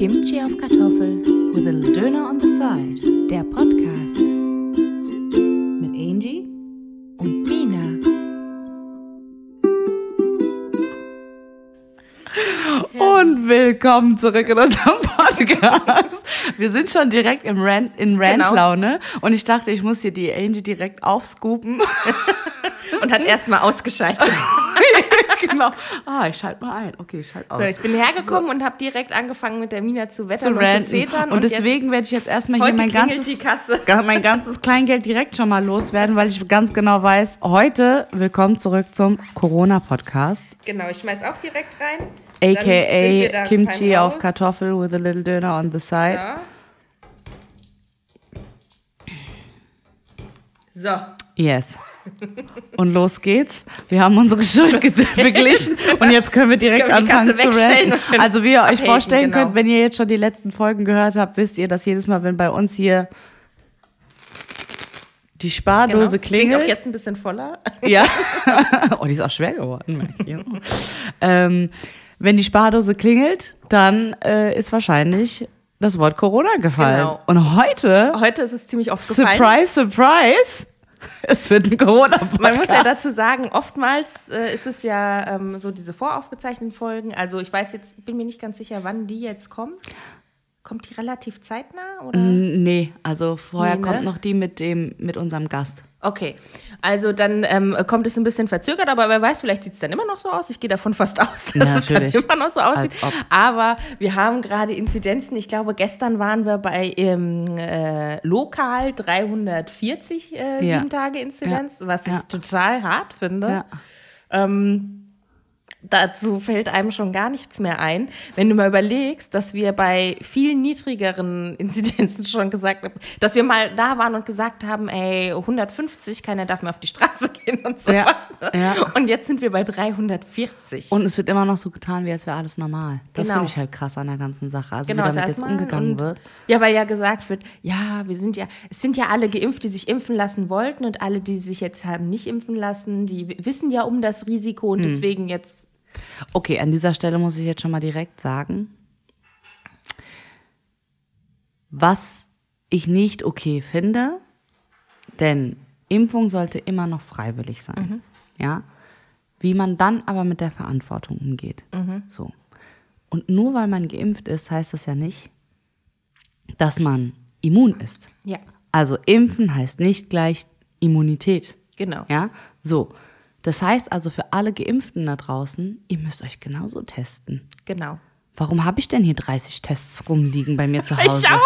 Kimchi auf Kartoffel. With a little Döner on the side. Der Podcast. Mit Angie. Und Mina. Und willkommen zurück in unserem Podcast. Wir sind schon direkt im Rant, in Rant-Laune. Und ich dachte, ich muss hier die Angie direkt aufscoopen. Und hat erstmal ausgeschaltet. genau. Ah, ich schalte mal ein. Okay, ich schalte aus. So, ich bin hergekommen und habe direkt angefangen mit der Mina zu wettern zu und zu zetern. Und, deswegen werde ich jetzt erstmal hier mein ganzes, mein ganzes Kleingeld direkt schon mal loswerden, weil ich ganz genau weiß, heute willkommen zurück zum Corona-Podcast. Genau, ich schmeiß auch direkt rein. AKA Kimchi auf. Kartoffel with a little Döner on the side. So. so. Yes. Und los geht's. Wir haben unsere Schuld beglichen und jetzt können wir direkt können wir anfangen zu können Also wie ihr euch vorstellen genau. könnt, wenn ihr jetzt schon die letzten Folgen gehört habt, wisst ihr, dass jedes Mal, wenn bei uns hier die Genau. Spardose Klingt klingelt, auch jetzt ein bisschen voller. ja, oh, die ist auch schwer geworden. ähm, wenn die Spardose klingelt, dann äh, ist wahrscheinlich das Wort Corona gefallen. Genau. Und heute, Heute ist es ziemlich oft gefallen. surprise, surprise, es wird ein corona Man muss ja dazu sagen, oftmals äh, ist es ja ähm, so diese voraufgezeichneten Folgen. Also ich weiß jetzt, bin mir nicht ganz sicher, wann die jetzt kommt. Kommt die relativ zeitnah oder? Nee, also vorher Nee, ne? kommt noch die mit dem mit unserem Gast. Okay, also dann ähm, kommt es ein bisschen verzögert, aber wer weiß, vielleicht sieht es dann immer noch so aus. Ich gehe davon fast aus, dass Ja, es dann natürlich. immer noch so aussieht. Aber wir haben gerade Inzidenzen. Ich glaube, gestern waren wir bei ähm, äh, lokal 340 äh, Ja. sieben Tage Inzidenz, was ich Ja. total hart finde. Ja. Ähm, dazu fällt einem schon gar nichts mehr ein. Wenn du mal überlegst, dass wir bei viel niedrigeren Inzidenzen schon gesagt haben, dass wir mal da waren und gesagt haben, ey, 150, keiner darf mehr auf die Straße gehen und sowas. Ja, ne? ja. Und jetzt sind wir bei 340. Und es wird immer noch so getan, wie als wäre alles normal. Das Genau. finde ich halt krass an der ganzen Sache. Also Genau, wie damit jetzt umgegangen und, wird. Ja, weil ja gesagt wird, ja, wir sind ja, es sind ja alle geimpft, die sich impfen lassen wollten und alle, die sich jetzt haben nicht impfen lassen, die wissen ja um das Risiko und deswegen jetzt Okay, an dieser Stelle muss ich jetzt schon mal direkt sagen, was ich nicht okay finde, denn Impfung sollte immer noch freiwillig sein. Ja? Wie man dann aber mit der Verantwortung umgeht. So. Und nur weil man geimpft ist, heißt das ja nicht, dass man immun ist. ja, Also impfen heißt nicht gleich Immunität. genau. Ja, so. Das heißt also für alle Geimpften da draußen, ihr müsst euch genauso testen. Genau. Warum habe ich denn hier 30 Tests rumliegen bei mir zu Hause?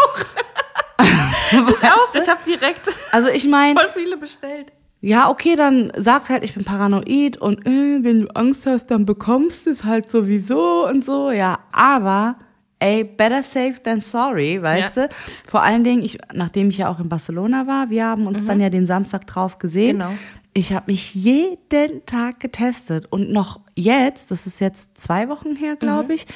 Ich auch. ich auch. Ich habe direkt Also ich meine, voll viele bestellt. ja, okay, dann sag halt, ich bin paranoid und äh, wenn du Angst hast, dann bekommst du es halt sowieso und so. Ja, aber ey, better safe than sorry, weißt Ja. du? Vor allen Dingen, ich, nachdem ich ja auch in Barcelona war, wir haben uns dann ja den Samstag drauf gesehen. Mhm. Genau. Ich habe mich jeden Tag getestet und noch jetzt, das ist jetzt zwei Wochen her, glaube Mhm. ich,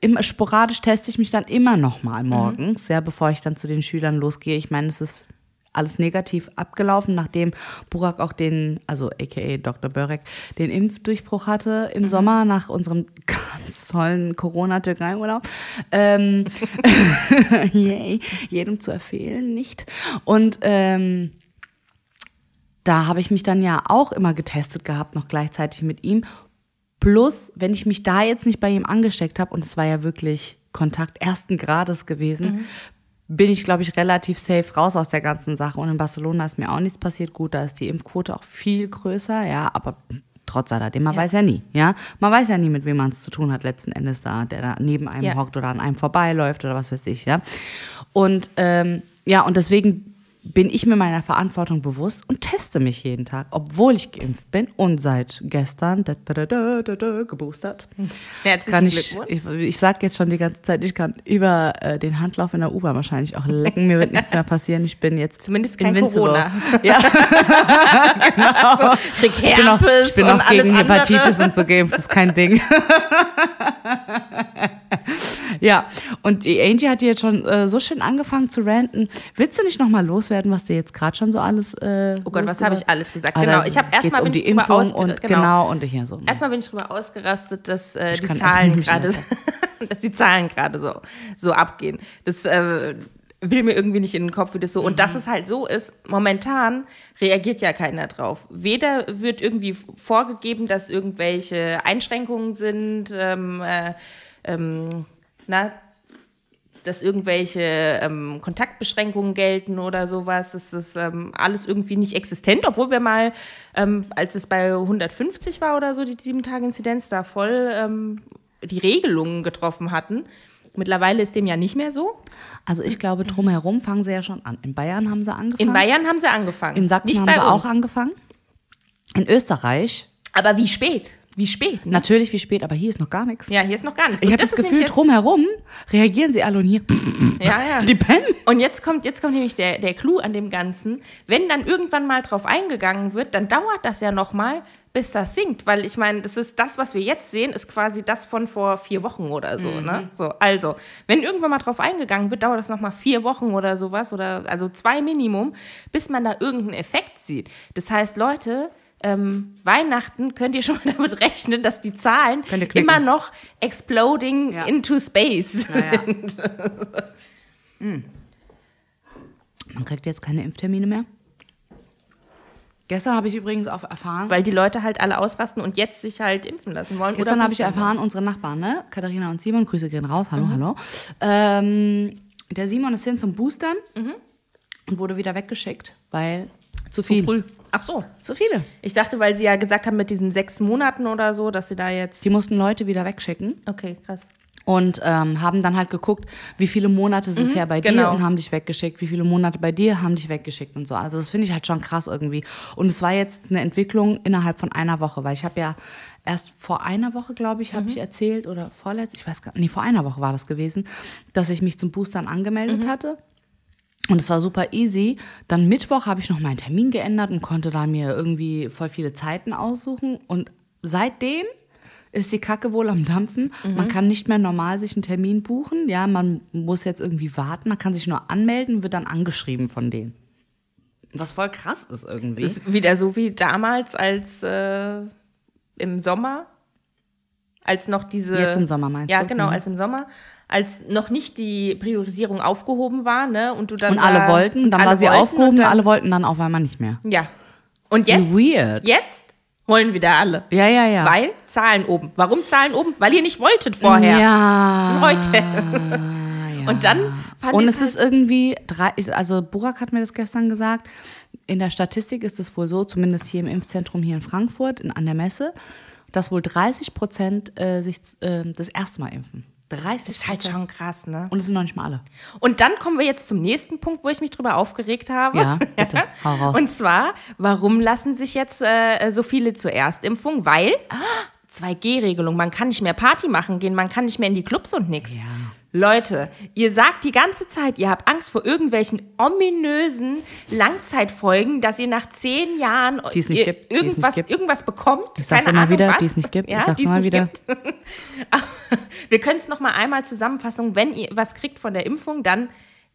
immer sporadisch teste ich mich dann immer noch Mhm. mal morgens, ja, bevor ich dann zu den Schülern losgehe. Ich meine, es ist alles negativ abgelaufen, nachdem Burak auch den, also aka Dr. Börek, den Impfdurchbruch hatte Mhm. im Sommer nach unserem ganz tollen Corona-Türkei-Urlaub. Ähm, yay, jedem zu empfehlen, nicht? Und ähm, da habe ich mich dann ja auch immer getestet gehabt, noch gleichzeitig mit ihm. Plus, wenn ich mich da jetzt nicht bei ihm angesteckt habe, und es war ja wirklich Kontakt ersten Grades gewesen, bin ich, glaube ich, relativ safe raus aus der ganzen Sache. Und in Barcelona ist mir auch nichts passiert. Gut, da ist die Impfquote auch viel größer, ja, aber trotz alledem, man weiß ja nie, ja. Man weiß ja nie, mit wem man es zu tun hat letzten Endes da, der da neben einem Ja. hockt oder an einem vorbeiläuft oder was weiß ich, ja. Und ähm, ja, und deswegen bin ich mir meiner Verantwortung bewusst und teste mich jeden Tag, obwohl ich geimpft bin und seit gestern da, da, da, geboostert. Herzlichen Kann ich, ich, ich sage jetzt schon die ganze Zeit, ich kann über äh, den Handlauf in der U-Bahn wahrscheinlich auch lecken, mir wird nichts mehr passieren. Ich bin jetzt Zumindest kein invincible. Corona. Ja, Kriegt ich bin auch, Herpes ich bin auch gegen andere. Hepatitis und so geimpft, das ist kein Ding. Ja, und die Angie hat jetzt schon äh, so schön angefangen zu ranten. Willst du nicht noch mal loswerden, was dir jetzt gerade schon so alles äh, Oh Gott, was habe ich alles gesagt? Ah, Genau, ich habe erstmal um bin die ich drüber Impfung ausge- und genau. genau. und hier so. Erstmal bin ich drüber ausgerastet, dass äh, die Zahlen nicht dass die Zahlen gerade so, so abgehen. Das äh, will mir irgendwie nicht in den Kopf, wie das so. Und dass es halt so ist, momentan reagiert ja keiner drauf. Weder wird irgendwie vorgegeben, dass irgendwelche Einschränkungen sind, ähm, äh, ähm, na, dass irgendwelche ähm, Kontaktbeschränkungen gelten oder sowas. Es ist ähm, alles irgendwie nicht existent, obwohl wir mal, ähm, als es bei 150 war oder so, die 7-Tage-Inzidenz, da voll ähm, die Regelungen getroffen hatten. Mittlerweile ist dem ja nicht mehr so. Also ich glaube, drumherum fangen sie ja schon an. In Bayern haben sie angefangen. In Bayern haben sie angefangen. In Sachsen nicht haben sie uns. auch angefangen. In Österreich, Aber wie spät? Wie spät? Ne? natürlich wie spät, aber hier ist noch gar nichts. Ja, hier ist noch gar nichts. Ich habe das, ist Gefühl, drumherum reagieren sie alle und hier, Ja, ja. die pennen. Und jetzt kommt, jetzt kommt nämlich der, der Clou an dem Ganzen. Wenn dann irgendwann mal drauf eingegangen wird, dann dauert das ja noch mal, bis das sinkt. Weil ich meine, das ist das, was wir jetzt sehen, ist quasi das von vor vier Wochen oder so. Ne? so also, wenn irgendwann mal drauf eingegangen wird, dauert das noch mal vier Wochen oder sowas. Oder also zwei Minimum, bis man da irgendeinen Effekt sieht. Das heißt, Leute, ähm, Weihnachten könnt ihr schon mal damit rechnen, dass die Zahlen immer noch exploding Ja. into space Ja, ja. sind. Man kriegt jetzt keine Impftermine mehr. Gestern habe ich übrigens auch erfahren, Weil die Leute halt alle ausrasten und jetzt sich halt impfen lassen wollen. Gestern habe ich erfahren, unsere Nachbarn, ne? Katharina und Simon, Grüße gehen raus, hallo, hallo. Ähm, der Simon ist hin zum Boostern und wurde wieder weggeschickt, weil zu viel. Zu früh. Ach so. Zu viele. Ich dachte, weil sie ja gesagt haben, mit diesen sechs Monaten oder so, dass sie da jetzt. Die mussten Leute wieder wegschicken Okay, krass. und ähm, haben dann halt geguckt, wie viele Monate ist es her bei dir genau. und haben dich weggeschickt, wie viele Monate bei dir haben dich weggeschickt und so. Also das finde ich halt schon krass irgendwie. Und es war jetzt eine Entwicklung innerhalb von einer Woche, weil ich habe ja erst vor einer Woche, glaube ich, habe ich erzählt oder vorletzt, ich weiß gar nicht, nee, vor einer Woche war das gewesen, dass ich mich zum Boostern angemeldet hatte. Und es war super easy. Dann Mittwoch habe ich noch meinen Termin geändert und konnte da mir irgendwie voll viele Zeiten aussuchen. Und seitdem ist die Kacke wohl am Dampfen. Man kann nicht mehr normal sich einen Termin buchen. Ja, man muss jetzt irgendwie warten. Man kann sich nur anmelden, wird dann angeschrieben von denen. Was voll krass ist irgendwie. Ist wieder so wie damals, als äh, im Sommer, als noch diese. Jetzt im Sommer meinst Ja, du? genau, Mhm. als im Sommer, als noch nicht die Priorisierung aufgehoben war, ne? Und du dann. und alle da- wollten, dann alle war sie aufgehoben, dann, alle wollten dann auf einmal nicht mehr. Ja. Und jetzt? Weird. Jetzt wollen wieder alle. Ja, ja, ja. Weil Zahlen oben. Warum Zahlen oben? Weil ihr nicht wolltet vorher. Ja. Heute. Und dann fand Und es ist irgendwie, drei, also Burak hat mir das gestern gesagt, in der Statistik ist es wohl so, zumindest hier im Impfzentrum hier in Frankfurt, in, an der Messe, dass wohl 30 Prozent äh, sich äh, das erste Mal impfen. 30 Das ist halt schon krass, ne? Und es sind noch nicht mal alle. Und dann kommen wir jetzt zum nächsten Punkt, wo ich mich drüber aufgeregt habe. Ja, bitte, hau raus. Und zwar, warum lassen sich jetzt äh, so viele zur Erstimpfung? Weil ah, 2G-Regelung, man kann nicht mehr Party machen gehen, man kann nicht mehr in die Clubs und nix. Ja. Leute, ihr sagt die ganze Zeit, ihr habt Angst vor irgendwelchen ominösen Langzeitfolgen, dass ihr nach zehn Jahren ihr gibt, irgendwas, irgendwas bekommt. Ich sag's keine immer Ahnung wieder, was. die es nicht gibt. Ich Ja, sag's die es nicht wieder. Wir können es noch mal einmal zusammenfassen. Wenn ihr was kriegt von der Impfung, dann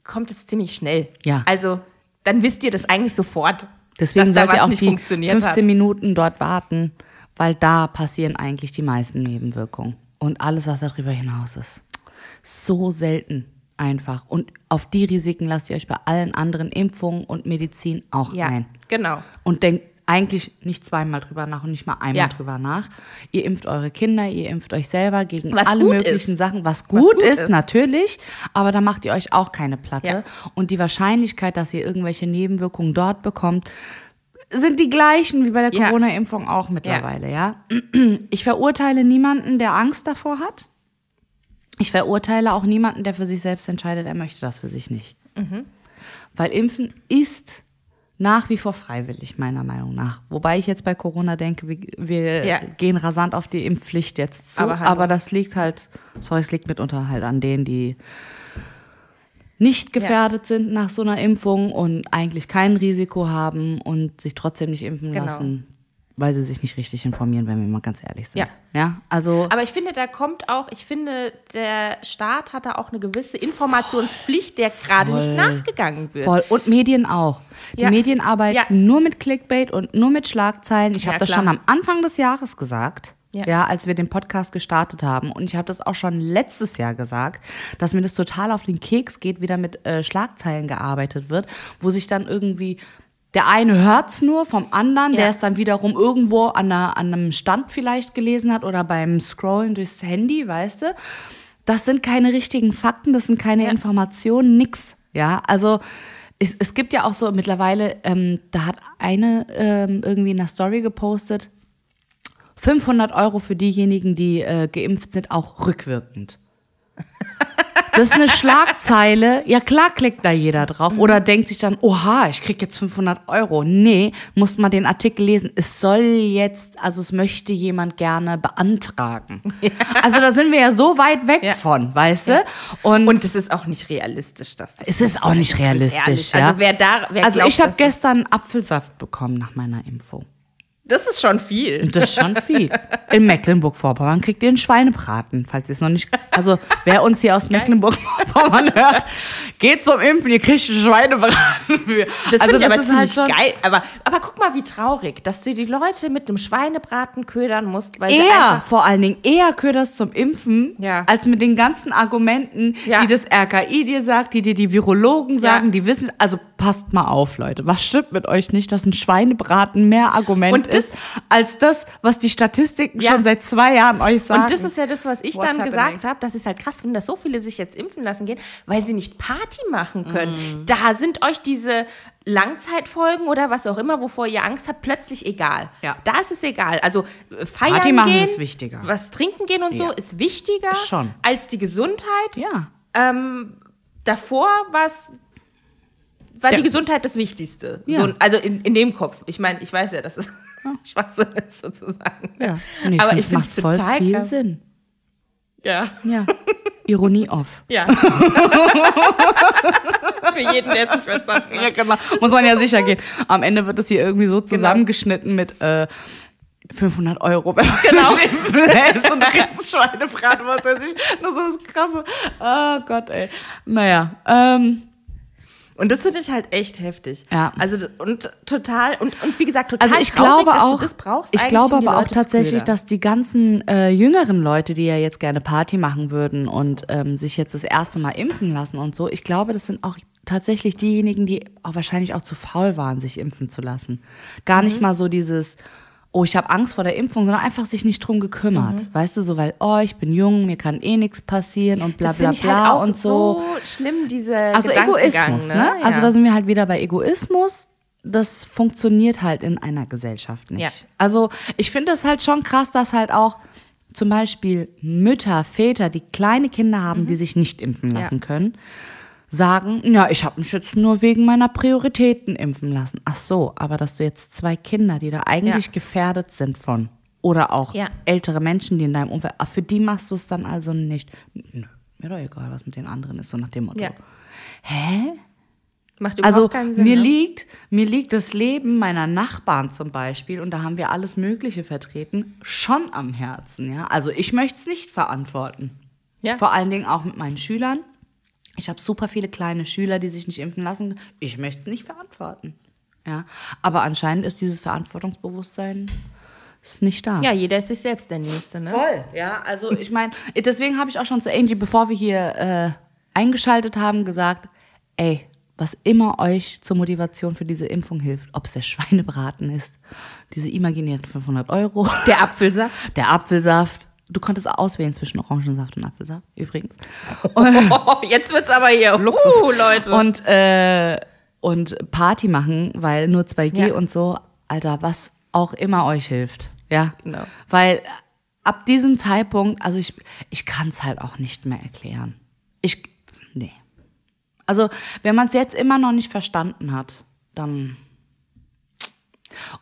kommt es ziemlich schnell. Ja. Also dann wisst ihr das eigentlich sofort. Deswegen sollt ihr auch nicht die funktioniert 15 hat. Minuten dort warten, weil da passieren eigentlich die meisten Nebenwirkungen. Und alles, was darüber hinaus ist. So selten einfach. Und auf die Risiken lasst ihr euch bei allen anderen Impfungen und Medizin auch Ja, ein. genau. Und denkt eigentlich nicht zweimal drüber nach und nicht mal einmal Ja. drüber nach. Ihr impft eure Kinder, ihr impft euch selber gegen Was alle möglichen ist. Sachen, was gut, gut ist, ist. natürlich, aber da macht ihr euch auch keine Platte. Ja. Und die Wahrscheinlichkeit, dass ihr irgendwelche Nebenwirkungen dort bekommt, sind die gleichen wie bei der Ja. Corona-Impfung auch mittlerweile, ja. Ich verurteile niemanden, der Angst davor hat. Ich verurteile auch niemanden, der für sich selbst entscheidet, er möchte das für sich nicht. Mhm. Weil Impfen ist nach wie vor freiwillig, meiner Meinung nach. Wobei ich jetzt bei Corona denke, wir, wir Ja. gehen rasant auf die Impfpflicht jetzt zu. Aber Aber, das liegt halt, sorry, es liegt mitunter halt an denen, die nicht gefährdet sind nach so einer Impfung und eigentlich kein Risiko haben und sich trotzdem nicht impfen Genau. lassen, weil sie sich nicht richtig informieren, wenn wir mal ganz ehrlich sind. Ja. ja also Aber ich finde, da kommt auch, ich finde, der Staat hat da auch eine gewisse Informationspflicht, der gerade nicht nachgegangen wird. Voll. Und Medien auch. Die Ja. Medien arbeiten Ja. nur mit Clickbait und nur mit Schlagzeilen. Ich Ja, habe das schon am Anfang des Jahres gesagt. Ja. Ja. als wir den Podcast gestartet haben. Und ich habe das auch schon letztes Jahr gesagt, dass mir das total auf den Keks geht, wie da mit äh, Schlagzeilen gearbeitet wird, wo sich dann irgendwie der eine hört's nur vom anderen, der Ja. es dann wiederum irgendwo an, einer, an einem Stand vielleicht gelesen hat oder beim Scrollen durchs Handy, weißt du? Das sind keine richtigen Fakten, das sind keine Informationen, nix. Ja, also es, es gibt ja auch so mittlerweile, ähm, da hat eine ähm, irgendwie in der Story gepostet, 500 Euro für diejenigen, die äh, geimpft sind, auch rückwirkend. Das ist eine Schlagzeile. Ja, klar klickt da jeder drauf. Oder denkt sich dann, oha, ich krieg jetzt 500 Euro. Nee, muss man den Artikel lesen. Es soll jetzt, also es möchte jemand gerne beantragen. Also da sind wir ja so weit weg Ja. von, weißt du? Und, Und es ist auch nicht realistisch, dass das es ist auch nicht realistisch. Ja? Also wer da, wer also glaubt, ich habe gestern Apfelsaft bekommen nach meiner Info. Das ist schon viel. Das ist schon viel. In Mecklenburg-Vorpommern kriegt ihr einen Schweinebraten, falls ihr es noch nicht. Also, wer uns hier aus Mecklenburg-Vorpommern hört, geht zum Impfen, ihr kriegt einen Schweinebraten. Das also, ich aber ist halt ziemlich geil. Aber, aber guck mal, wie traurig, dass du die Leute mit einem Schweinebraten ködern musst, weil Eher, vor allen Dingen, eher köderst zum Impfen, Ja. als mit den ganzen Argumenten, Ja. die das RKI dir sagt, die dir die Virologen sagen, Ja. die wissen. Also, passt mal auf, Leute. Was stimmt mit euch nicht, dass ein Schweinebraten mehr Argument Und das- ist, als das, was die Statistiken Ja. schon seit zwei Jahren euch sagen? Und das ist ja das, was ich What's dann happening? gesagt habe, dass es halt krass finde, dass so viele sich jetzt impfen lassen gehen, weil sie nicht Party machen können. Da sind euch diese Langzeitfolgen oder was auch immer, wovor ihr Angst habt, plötzlich egal. Ja. Da ist es egal. Also äh, feiern Party machen gehen, ist wichtiger. was trinken gehen und so Ja. ist wichtiger Schon. als die Gesundheit. Ja. Ähm, davor war's war Ja. die Gesundheit das Wichtigste. Ja. So, also in, in dem Kopf. Ich meine, ich weiß ja, dass es Schwachsinn ist sozusagen. Ja. Ich Aber find, ich es finde macht es voll total viel krass. Sinn. Ja. Ja. Ironie off. Ja. Für jeden, der es nicht verstanden Ja, hat. genau. Muss man ja sicher gehen. Am Ende wird es hier irgendwie so zusammengeschnitten mit äh, 500 Euro, wenn man Genau. lässt und kriegst Schweinebraten, was weiß ich. Nur so das Krasse. Oh Gott, ey. Naja, ähm, Und das finde ich halt echt heftig. Ja. Also und total und, und wie gesagt total also ich traurig, glaube dass auch, du das brauchst. ich glaube um aber auch tatsächlich, dass die ganzen äh, jüngeren Leute, die ja jetzt gerne Party machen würden und ähm, sich jetzt das erste Mal impfen lassen und so, ich glaube, das sind auch tatsächlich diejenigen, die auch wahrscheinlich auch zu faul waren, sich impfen zu lassen. Gar Mhm. nicht mal so dieses, oh, ich habe Angst vor der Impfung, sondern einfach sich nicht drum gekümmert. Mhm. Weißt du, so, weil, oh, ich bin jung, mir kann eh nichts passieren und bla das bla ich bla halt auch und so. schlimm, diese Also Egoismus, ne? Also Ja. da sind wir halt wieder bei Egoismus. Das funktioniert halt in einer Gesellschaft nicht. Ja. Also ich finde es halt schon krass, dass halt auch zum Beispiel Mütter, Väter, die kleine Kinder haben, Mhm. die sich nicht impfen lassen können, sagen, ja, ich habe mich jetzt nur wegen meiner Prioritäten impfen lassen. Ach so, aber dass du jetzt zwei Kinder, die da eigentlich Ja. gefährdet sind von, oder auch Ja. ältere Menschen, die in deinem Umfeld, für die machst du es dann also nicht. Nö, mir doch egal, was mit den anderen ist, so nach dem Motto. Ja. Hä? Macht überhaupt Also keinen Sinn. mir ne? liegt, mir liegt das Leben meiner Nachbarn zum Beispiel, und da haben wir alles Mögliche vertreten, schon am Herzen. Ja? Also ich möchte es nicht verantworten. Ja. Vor allen Dingen auch mit meinen Schülern. Ich habe super viele kleine Schüler, die sich nicht impfen lassen. Ich möchte es nicht verantworten. Ja? Aber anscheinend ist dieses Verantwortungsbewusstsein ist nicht da. Ja, jeder ist sich selbst der Nächste, ne? Voll, ja. Also ich meine, deswegen habe ich auch schon zu Angie, bevor wir hier äh, eingeschaltet haben, gesagt, ey, was immer euch zur Motivation für diese Impfung hilft, ob es der Schweinebraten ist, diese imaginären 500 Euro, Der Apfelsaft. der Apfelsaft. Du konntest auswählen zwischen Orangensaft und Apfelsaft, übrigens. Oh, jetzt wird's aber hier Luxus. Uh, Leute. Und, äh, und Party machen, weil nur 2G Ja. und so, Alter, was auch immer euch hilft. Ja. Genau. Weil ab diesem Zeitpunkt, also ich, ich kann es halt auch nicht mehr erklären. Ich, nee. Also, wenn man es jetzt immer noch nicht verstanden hat, dann.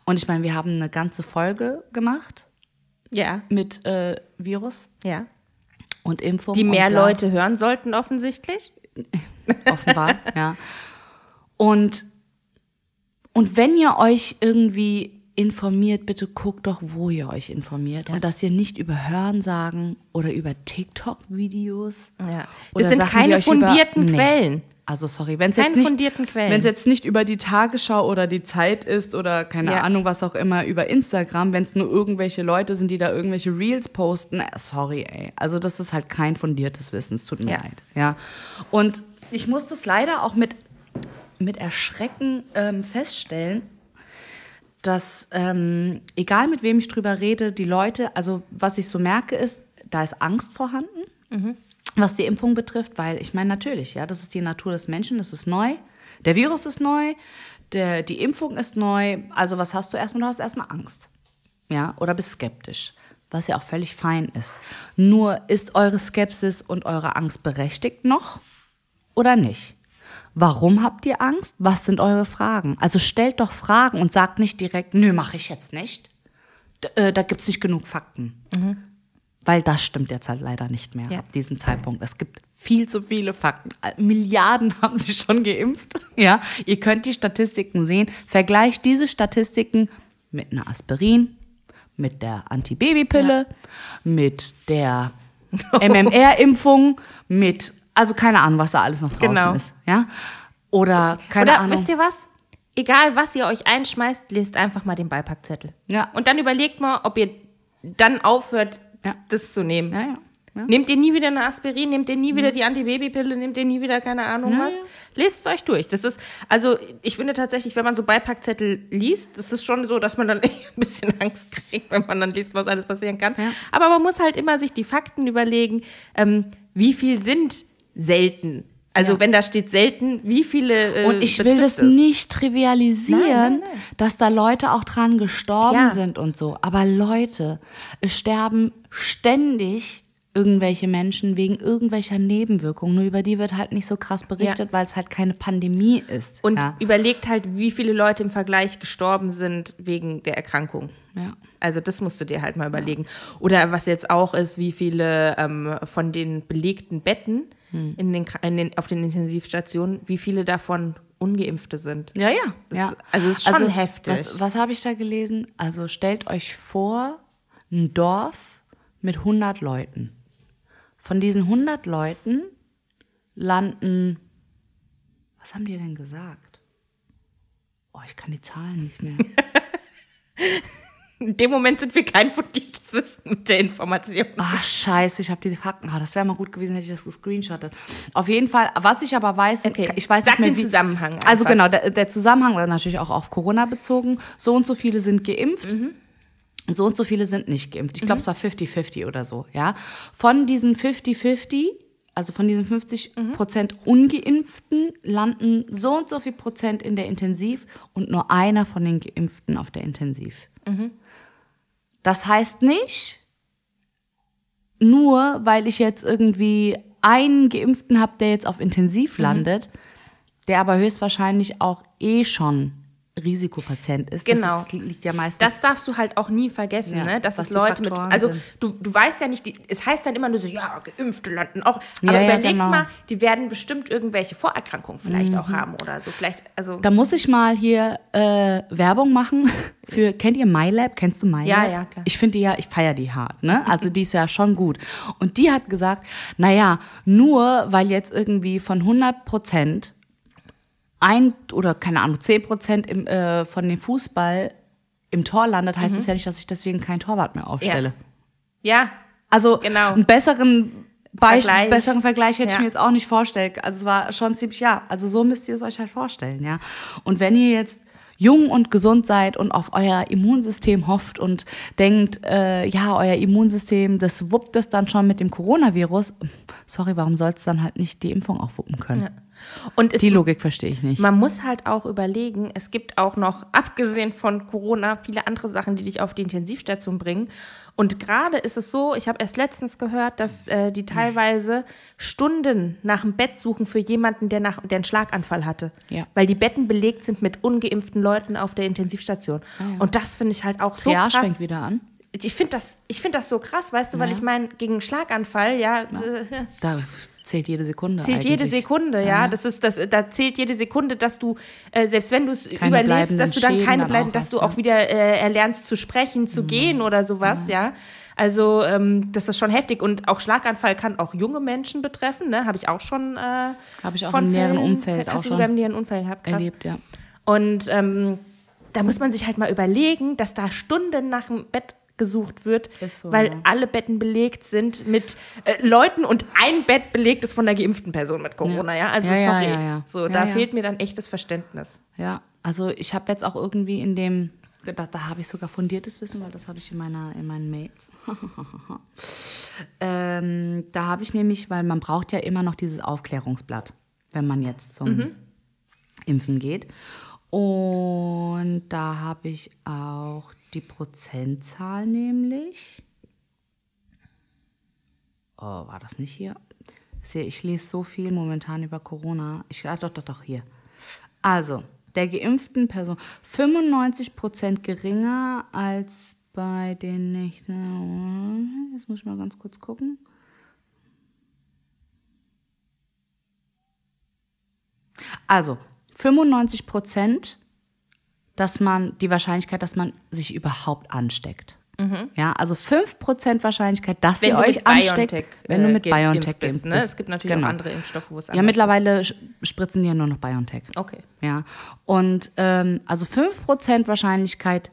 Und ich meine, wir haben eine ganze Folge gemacht ja, mit äh, Virus ja. und Impfung. Die mehr. Leute hören sollten offensichtlich. offenbar, ja. Und, und wenn ihr euch irgendwie informiert, bitte guckt doch, wo ihr euch informiert. Und dass ihr nicht über Hörensagen oder über TikTok-Videos. Ja. Das sind Sachen, keine euch über- fundierten Nee. Quellen. Also sorry, wenn es jetzt nicht, fundierten Quellen. wenn es jetzt nicht über die Tagesschau oder die Zeit ist oder keine Ja. Ahnung was auch immer über Instagram, wenn es nur irgendwelche Leute sind, die da irgendwelche Reels posten, äh, sorry, ey. Also das ist halt kein fundiertes Wissen. Es tut mir Ja. leid. Ja. Und ich muss das leider auch mit mit Erschrecken ähm, feststellen, dass ähm, egal mit wem ich drüber rede, die Leute, also was ich so merke ist, da ist Angst vorhanden, was die Impfung betrifft, weil ich meine natürlich, ja, das ist die Natur des Menschen, das ist neu, der Virus ist neu, der, die Impfung ist neu, also was hast du erstmal? Du hast erstmal Angst, ja, oder bist skeptisch. Was ja auch völlig fein ist. Nur ist eure Skepsis und eure Angst berechtigt noch oder nicht? Warum habt ihr Angst? Was sind eure Fragen? Also stellt doch Fragen und sagt nicht direkt, nö, mache ich jetzt nicht. D äh, da gibt es nicht genug Fakten. Weil das stimmt jetzt halt leider nicht mehr Ja. ab diesem Zeitpunkt. Es gibt viel zu viele Fakten. Äh, Milliarden haben sich schon geimpft. Ja, ihr könnt die Statistiken sehen. Vergleicht diese Statistiken mit einer Aspirin, mit der Antibabypille, mit der MMR-Impfung, mit, also keine Ahnung, was da alles noch draußen Genau. ist. Ja? Oder keine Oder Ahnung. wisst ihr was? Egal, was ihr euch einschmeißt, lest einfach mal den Beipackzettel. Ja. Und dann überlegt mal, ob ihr dann aufhört, Ja. das zu nehmen. ja, ja. Ja. Nehmt ihr nie wieder eine Aspirin, nehmt ihr nie wieder die Antibabypille, nehmt ihr nie wieder keine Ahnung was. Lest es euch durch. Das ist, also ich finde tatsächlich, wenn man so Beipackzettel liest, das ist schon so, dass man dann ein bisschen Angst kriegt, wenn man dann liest, was alles passieren kann. Ja. Aber man muss halt immer sich die Fakten überlegen, ähm, wie viel sind selten. Also Ja. wenn da steht selten, wie viele äh, Und ich will das es? nicht trivialisieren, Nein, nein, nein. dass da Leute auch dran gestorben Ja. sind und so. Aber Leute, es sterben ständig irgendwelche Menschen wegen irgendwelcher Nebenwirkungen. Nur über die wird halt nicht so krass berichtet, weil es halt keine Pandemie ist. Und ja. überlegt halt, wie viele Leute im Vergleich gestorben sind wegen der Erkrankung. Ja. Also das musst du dir halt mal überlegen. Oder was jetzt auch ist, wie viele ähm, von den belegten Betten Hm. in den, in den, auf den Intensivstationen, wie viele davon Ungeimpfte sind. Ja, ja. Das- ja. also es ist schon heftig. Was, was habe ich da gelesen? Also stellt euch vor, ein Dorf mit 100 Leuten. Von diesen 100 Leuten landen, was haben die denn gesagt? Oh, ich kann die Zahlen nicht mehr. In dem Moment sind wir kein fundiertes Wissen mit der Information. Ah, scheiße, ich habe die Fakten. Ah, das wäre mal gut gewesen, hätte ich das gescreenshottet. Auf jeden Fall, was ich aber weiß, Okay, ich weiß sag nicht mehr, den wie, Zusammenhang Also einfach. genau, der, der Zusammenhang war natürlich auch auf Corona bezogen. So und so viele sind geimpft. Mhm. So und so viele sind nicht geimpft. Ich glaube, es war 50-50 oder so, ja. Von diesen 50-50, also von diesen 50 Mhm. Prozent Ungeimpften, landen so und so viel Prozent in der Intensiv und nur einer von den Geimpften auf der Intensiv. Mhm. Das heißt nicht, nur weil ich jetzt irgendwie einen Geimpften habe, der jetzt auf Mhm. Intensiv landet, der aber höchstwahrscheinlich auch eh schon Risikopatient ist. Genau. Das ist, liegt ja meistens. Das darfst du halt auch nie vergessen, Ja, ne? dass es Leute mit, also du, du weißt ja nicht, die, es heißt dann immer nur so, ja, Geimpfte landen auch, Ja, aber ja, überleg genau. mal, die werden bestimmt irgendwelche Vorerkrankungen vielleicht auch haben oder so, vielleicht, also, da muss ich mal hier äh, Werbung machen für, kennt ihr MyLab? Kennst du MyLab? Ja, ja, klar. Ich finde die ja, ich feiere die hart, ne? Also die ist ja schon gut. Und die hat gesagt, naja, nur weil jetzt irgendwie von 100 Prozent ein oder keine Ahnung, 10 Prozent im, äh, von dem Fußball im Tor landet, heißt es ja nicht, dass ich deswegen kein Torwart mehr aufstelle. Mhm. ja, Also Genau. einen besseren Beispiel, Vergleich. besseren Vergleich hätte ich Ja. mir jetzt auch nicht vorstellen. Also es war schon ziemlich, ja, also so müsst ihr es euch halt vorstellen, ja. Und wenn ihr jetzt jung und gesund seid und auf euer Immunsystem hofft und denkt, äh, ja, euer Immunsystem, das wuppt es dann schon mit dem Coronavirus, sorry, warum soll es dann halt nicht die Impfung auch wuppen können? Und Die Logik verstehe ich nicht. Man muss halt auch überlegen, es gibt auch noch, abgesehen von Corona, viele andere Sachen, die dich auf die Intensivstation bringen. Und gerade ist es so, ich habe erst letztens gehört, dass äh, die teilweise Stunden nach dem Bett suchen für jemanden, der, nach, der einen Schlaganfall hatte. Ja. Weil die Betten belegt sind mit ungeimpften Leuten auf der Intensivstation. Und das finde ich halt auch so Triage krass. fängt wieder an. Ich finde das, ich find das so krass, weißt du, weil ich meine, gegen einen Schlaganfall, ja, äh, Da, zählt jede Sekunde. zählt eigentlich. jede Sekunde, ja. Das ist das, da zählt jede Sekunde, dass du, äh, selbst wenn du es überlebst, dass du dann bleibenden keine Schäden bleiben, dass du Mhm. auch wieder äh, erlernst zu sprechen, zu gehen oder sowas, ja. Also ähm, das ist schon heftig und auch Schlaganfall kann auch junge Menschen betreffen, ne? Habe ich auch schon. Äh, Habe ich auch von im näheren Umfeld Hast auch du schon sogar im näheren Umfeld gehabt? Krass. erlebt, ja. Und ähm, da muss man sich halt mal überlegen, dass da Stunden nach dem Bett gesucht wird, so, weil ja. alle Betten belegt sind mit äh, Leuten und ein Bett belegt ist von einer geimpften Person mit Corona, ja. Also Ja, sorry. ja, ja. So, da fehlt mir dann echtes Verständnis. Ja, also ich habe jetzt auch irgendwie in dem, da, da habe ich sogar fundiertes Wissen, weil das habe ich in meiner, in meinen Mails. ähm, da habe ich nämlich, weil man braucht ja immer noch dieses Aufklärungsblatt, wenn man jetzt zum Impfen geht. Und da habe ich auch die Prozentzahl nämlich. Oh, war das nicht hier? Sehe, ich lese so viel momentan über Corona. Ich, ah, doch, doch, doch, hier. Also, der geimpften Person 95 Prozent geringer als bei den nicht. Jetzt muss ich mal ganz kurz gucken. Also, 95 Prozent, dass man die Wahrscheinlichkeit, dass man sich überhaupt ansteckt. Ja, also 5 Prozent Wahrscheinlichkeit, dass Wenn ihr euch ansteckt, BioNTech, wenn du äh, mit geimpft BioNTech bist, ne? Es gibt natürlich auch andere Impfstoffe, wo es Ja, anders mittlerweile sch- spritzen die ja nur noch BioNTech. Okay. Ja, und ähm, also 5% Wahrscheinlichkeit,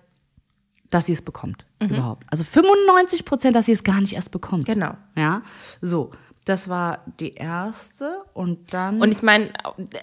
dass sie es bekommt, überhaupt. Also 95%, dass sie es gar nicht erst bekommt. Mhm. Genau. Ja, so, das war die erste und dann... Und ich meine,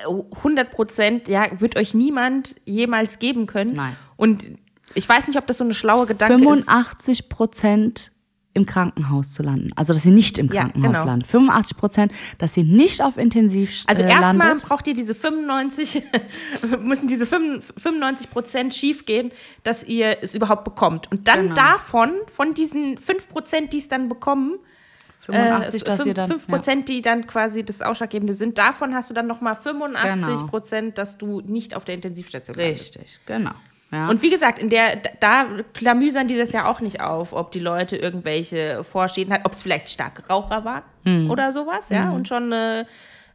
100 Prozent, ja, wird euch niemand jemals geben können. Nein. Und ich weiß nicht, ob das so eine schlaue Gedanke ist. 85 Prozent im Krankenhaus zu landen. Also, dass sie nicht im Ja, Krankenhaus genau. landen. 85 Prozent, dass sie nicht auf Intensiv Also äh, erstmal landet. braucht ihr diese 95, müssen diese 95 Prozent schiefgehen, dass ihr es überhaupt bekommt. Und dann Genau. davon, von diesen 5 Prozent, die es dann bekommen, 85, dass fünf- ihr dann... fünf Prozent, die dann quasi das Ausschlaggebende sind, davon hast du dann nochmal 85 Genau. Prozent, dass du nicht auf der Intensivstation ja, landest. richtig, genau. Ja. Und wie gesagt, in der, da klamüsern die das ja auch nicht auf, ob die Leute irgendwelche Vorschäden hatten, ob es vielleicht starke Raucher waren Mhm. oder sowas, ja, und schon eine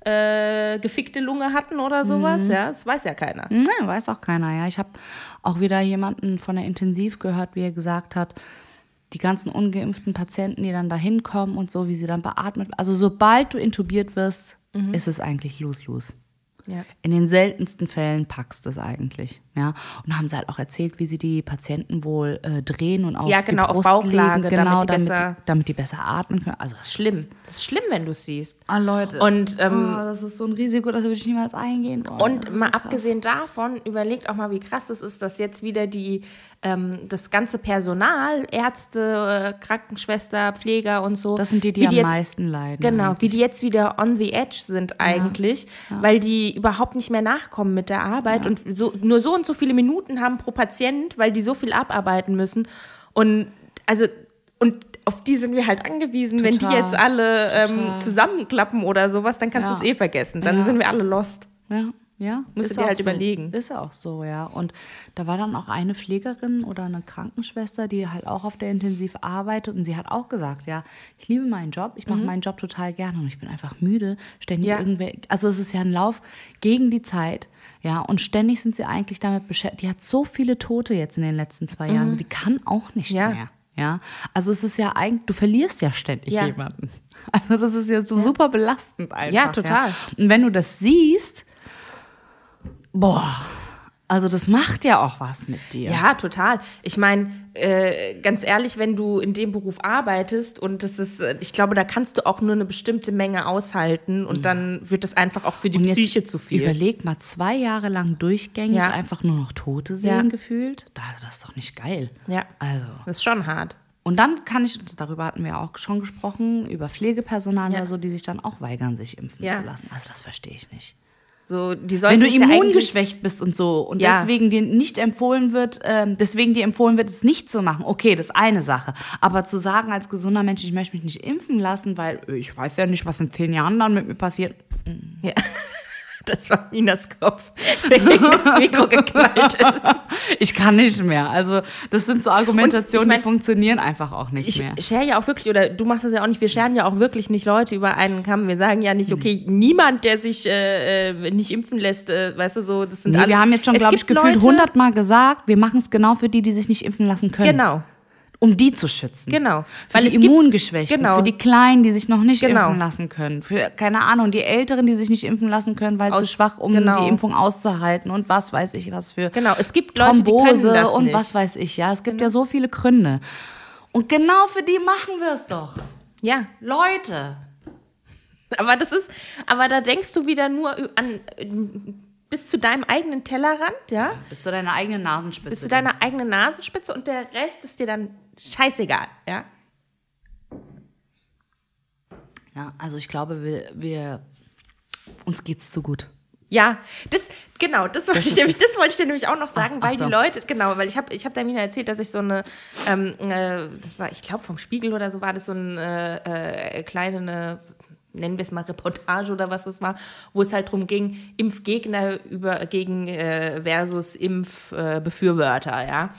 äh, gefickte Lunge hatten oder sowas, Mhm. ja, das weiß ja keiner. Nein, weiß auch keiner. Ja, ich habe auch wieder jemanden von der Intensiv gehört, wie er gesagt hat, die ganzen ungeimpften Patienten, die dann da hinkommen und so, wie sie dann beatmet. Also sobald du intubiert wirst, ist es eigentlich los-los. Ja. In den seltensten Fällen packst du es eigentlich. Ja? Und haben sie halt auch erzählt, wie sie die Patienten wohl äh, drehen und auf Ja, die genau, auf Brust Bauchlage, legen, genau, damit die besser- damit die besser atmen können. Also das ist Schlimm. Das ist schlimm, wenn du es siehst. Ah, Leute. Und, ähm, oh, das ist so ein Risiko, das würde ich niemals eingehen wollen. Und Das mal so abgesehen davon, überlegt auch mal, wie krass es ist, dass jetzt wieder die, ähm, das ganze Personal, Ärzte, äh, Krankenschwester, Pfleger und so. Das sind die, die wie am jetzt, meisten leiden. Genau, wie die jetzt wieder on the edge sind eigentlich, weil die überhaupt nicht mehr nachkommen mit der Arbeit und so, nur so und so viele Minuten haben pro Patient, weil die so viel abarbeiten müssen. Und also, und auf die sind wir halt angewiesen. Wenn die Total. jetzt alle ähm, Total. zusammenklappen oder sowas, dann kannst Ja. du es eh vergessen. Dann Ja. sind wir alle lost. Ja, ja. Musst ist du dir halt so. überlegen. Ist ja auch so, ja. Und da war dann auch eine Pflegerin oder eine Krankenschwester, die halt auch auf der Intensiv arbeitet und sie hat auch gesagt, ja, ich liebe meinen Job, ich mache meinen Job total gerne und ich bin einfach müde, ständig Mhm. Ja. irgendwer, also es ist ja ein Lauf gegen die Zeit. Ja, und ständig sind sie eigentlich damit beschäftigt. Die hat so viele Tote jetzt in den letzten zwei Jahren, die kann auch nicht Mhm. Ja. mehr. Ja, also es ist ja eigentlich, du verlierst ja ständig Ja. jemanden. Also das ist ja so super belastend einfach. Ja, total. Und wenn du das siehst, boah, also das macht ja auch was mit dir. Ja, total. Ich meine, äh, ganz ehrlich, wenn du in dem Beruf arbeitest und das ist, äh, ich glaube, da kannst du auch nur eine bestimmte Menge aushalten und dann wird das einfach auch für die Und Psyche zu viel. Überleg mal, zwei Jahre lang durchgängig Ja. einfach nur noch Tote sehen Ja. gefühlt. Da- Das ist doch nicht geil. Ja. Also. Das ist schon hart. Und dann kann ich, darüber hatten wir auch schon gesprochen, über Pflegepersonal Ja. oder so, die sich dann auch weigern, sich impfen Ja. zu lassen. Also das verstehe ich nicht. So, die Wenn du es ja immungeschwächt bist und so und Ja. deswegen dir nicht empfohlen wird, ähm, deswegen dir empfohlen wird, es nicht zu machen, okay, das ist eine Sache. Aber zu sagen als gesunder Mensch, ich möchte mich nicht impfen lassen, weil äh, ich weiß ja nicht, was in zehn Jahren dann mit mir passiert. Ja. Das war Minas Kopf, der gegen das Mikro geknallt ist. Ich kann nicht mehr. Also, das sind so Argumentationen, ich mein- die funktionieren einfach auch nicht Ich mehr. share ja auch wirklich, oder du machst das ja auch nicht, wir scheren ja auch wirklich nicht Leute über einen Kamm. Wir sagen ja nicht, okay, niemand, der sich äh, äh, nicht impfen lässt, äh, weißt du so, das sind Nee, alle. wir haben jetzt schon, glaube ich, gefühlt Leute- 100 Mal gesagt, wir machen es genau für die, die sich nicht impfen lassen können. Genau, Um die zu schützen. genau. Für Weil die Immungeschwächten, genau. für die Kleinen, die sich noch nicht Genau. impfen lassen können, für, keine Ahnung, die Älteren, die sich nicht impfen lassen können, weil zu Aus- schwach, um genau. die Impfung auszuhalten und was weiß ich was für genau, es gibt Leute, die Thrombose können das und nicht. Genau. was weiß ich, ja. Es gibt ja so viele Gründe. Und genau für die machen wir es doch. Ja, Leute. aber das ist, aber da denkst du wieder nur an, bis zu deinem eigenen Tellerrand, ja? Bis zu deiner eigenen Nasenspitze. Bis zu deiner eigenen Nasenspitze und der Rest ist dir dann scheißegal, ja? Ja, also ich glaube, wir, wir uns geht's zu gut. Ja, das genau, das wollte ich ist nämlich, das wollte ich dir nämlich auch noch sagen, Ach, weil die Achtung. Leute, genau, weil ich habe ich habe Damina erzählt, dass ich so eine ähm, äh, das war, ich glaube vom Spiegel oder so war das so eine äh, kleine eine, nennen wir es mal Reportage oder was das war, wo es halt drum ging, Impfgegner über gegen äh, versus Impfbefürworter, äh, ja.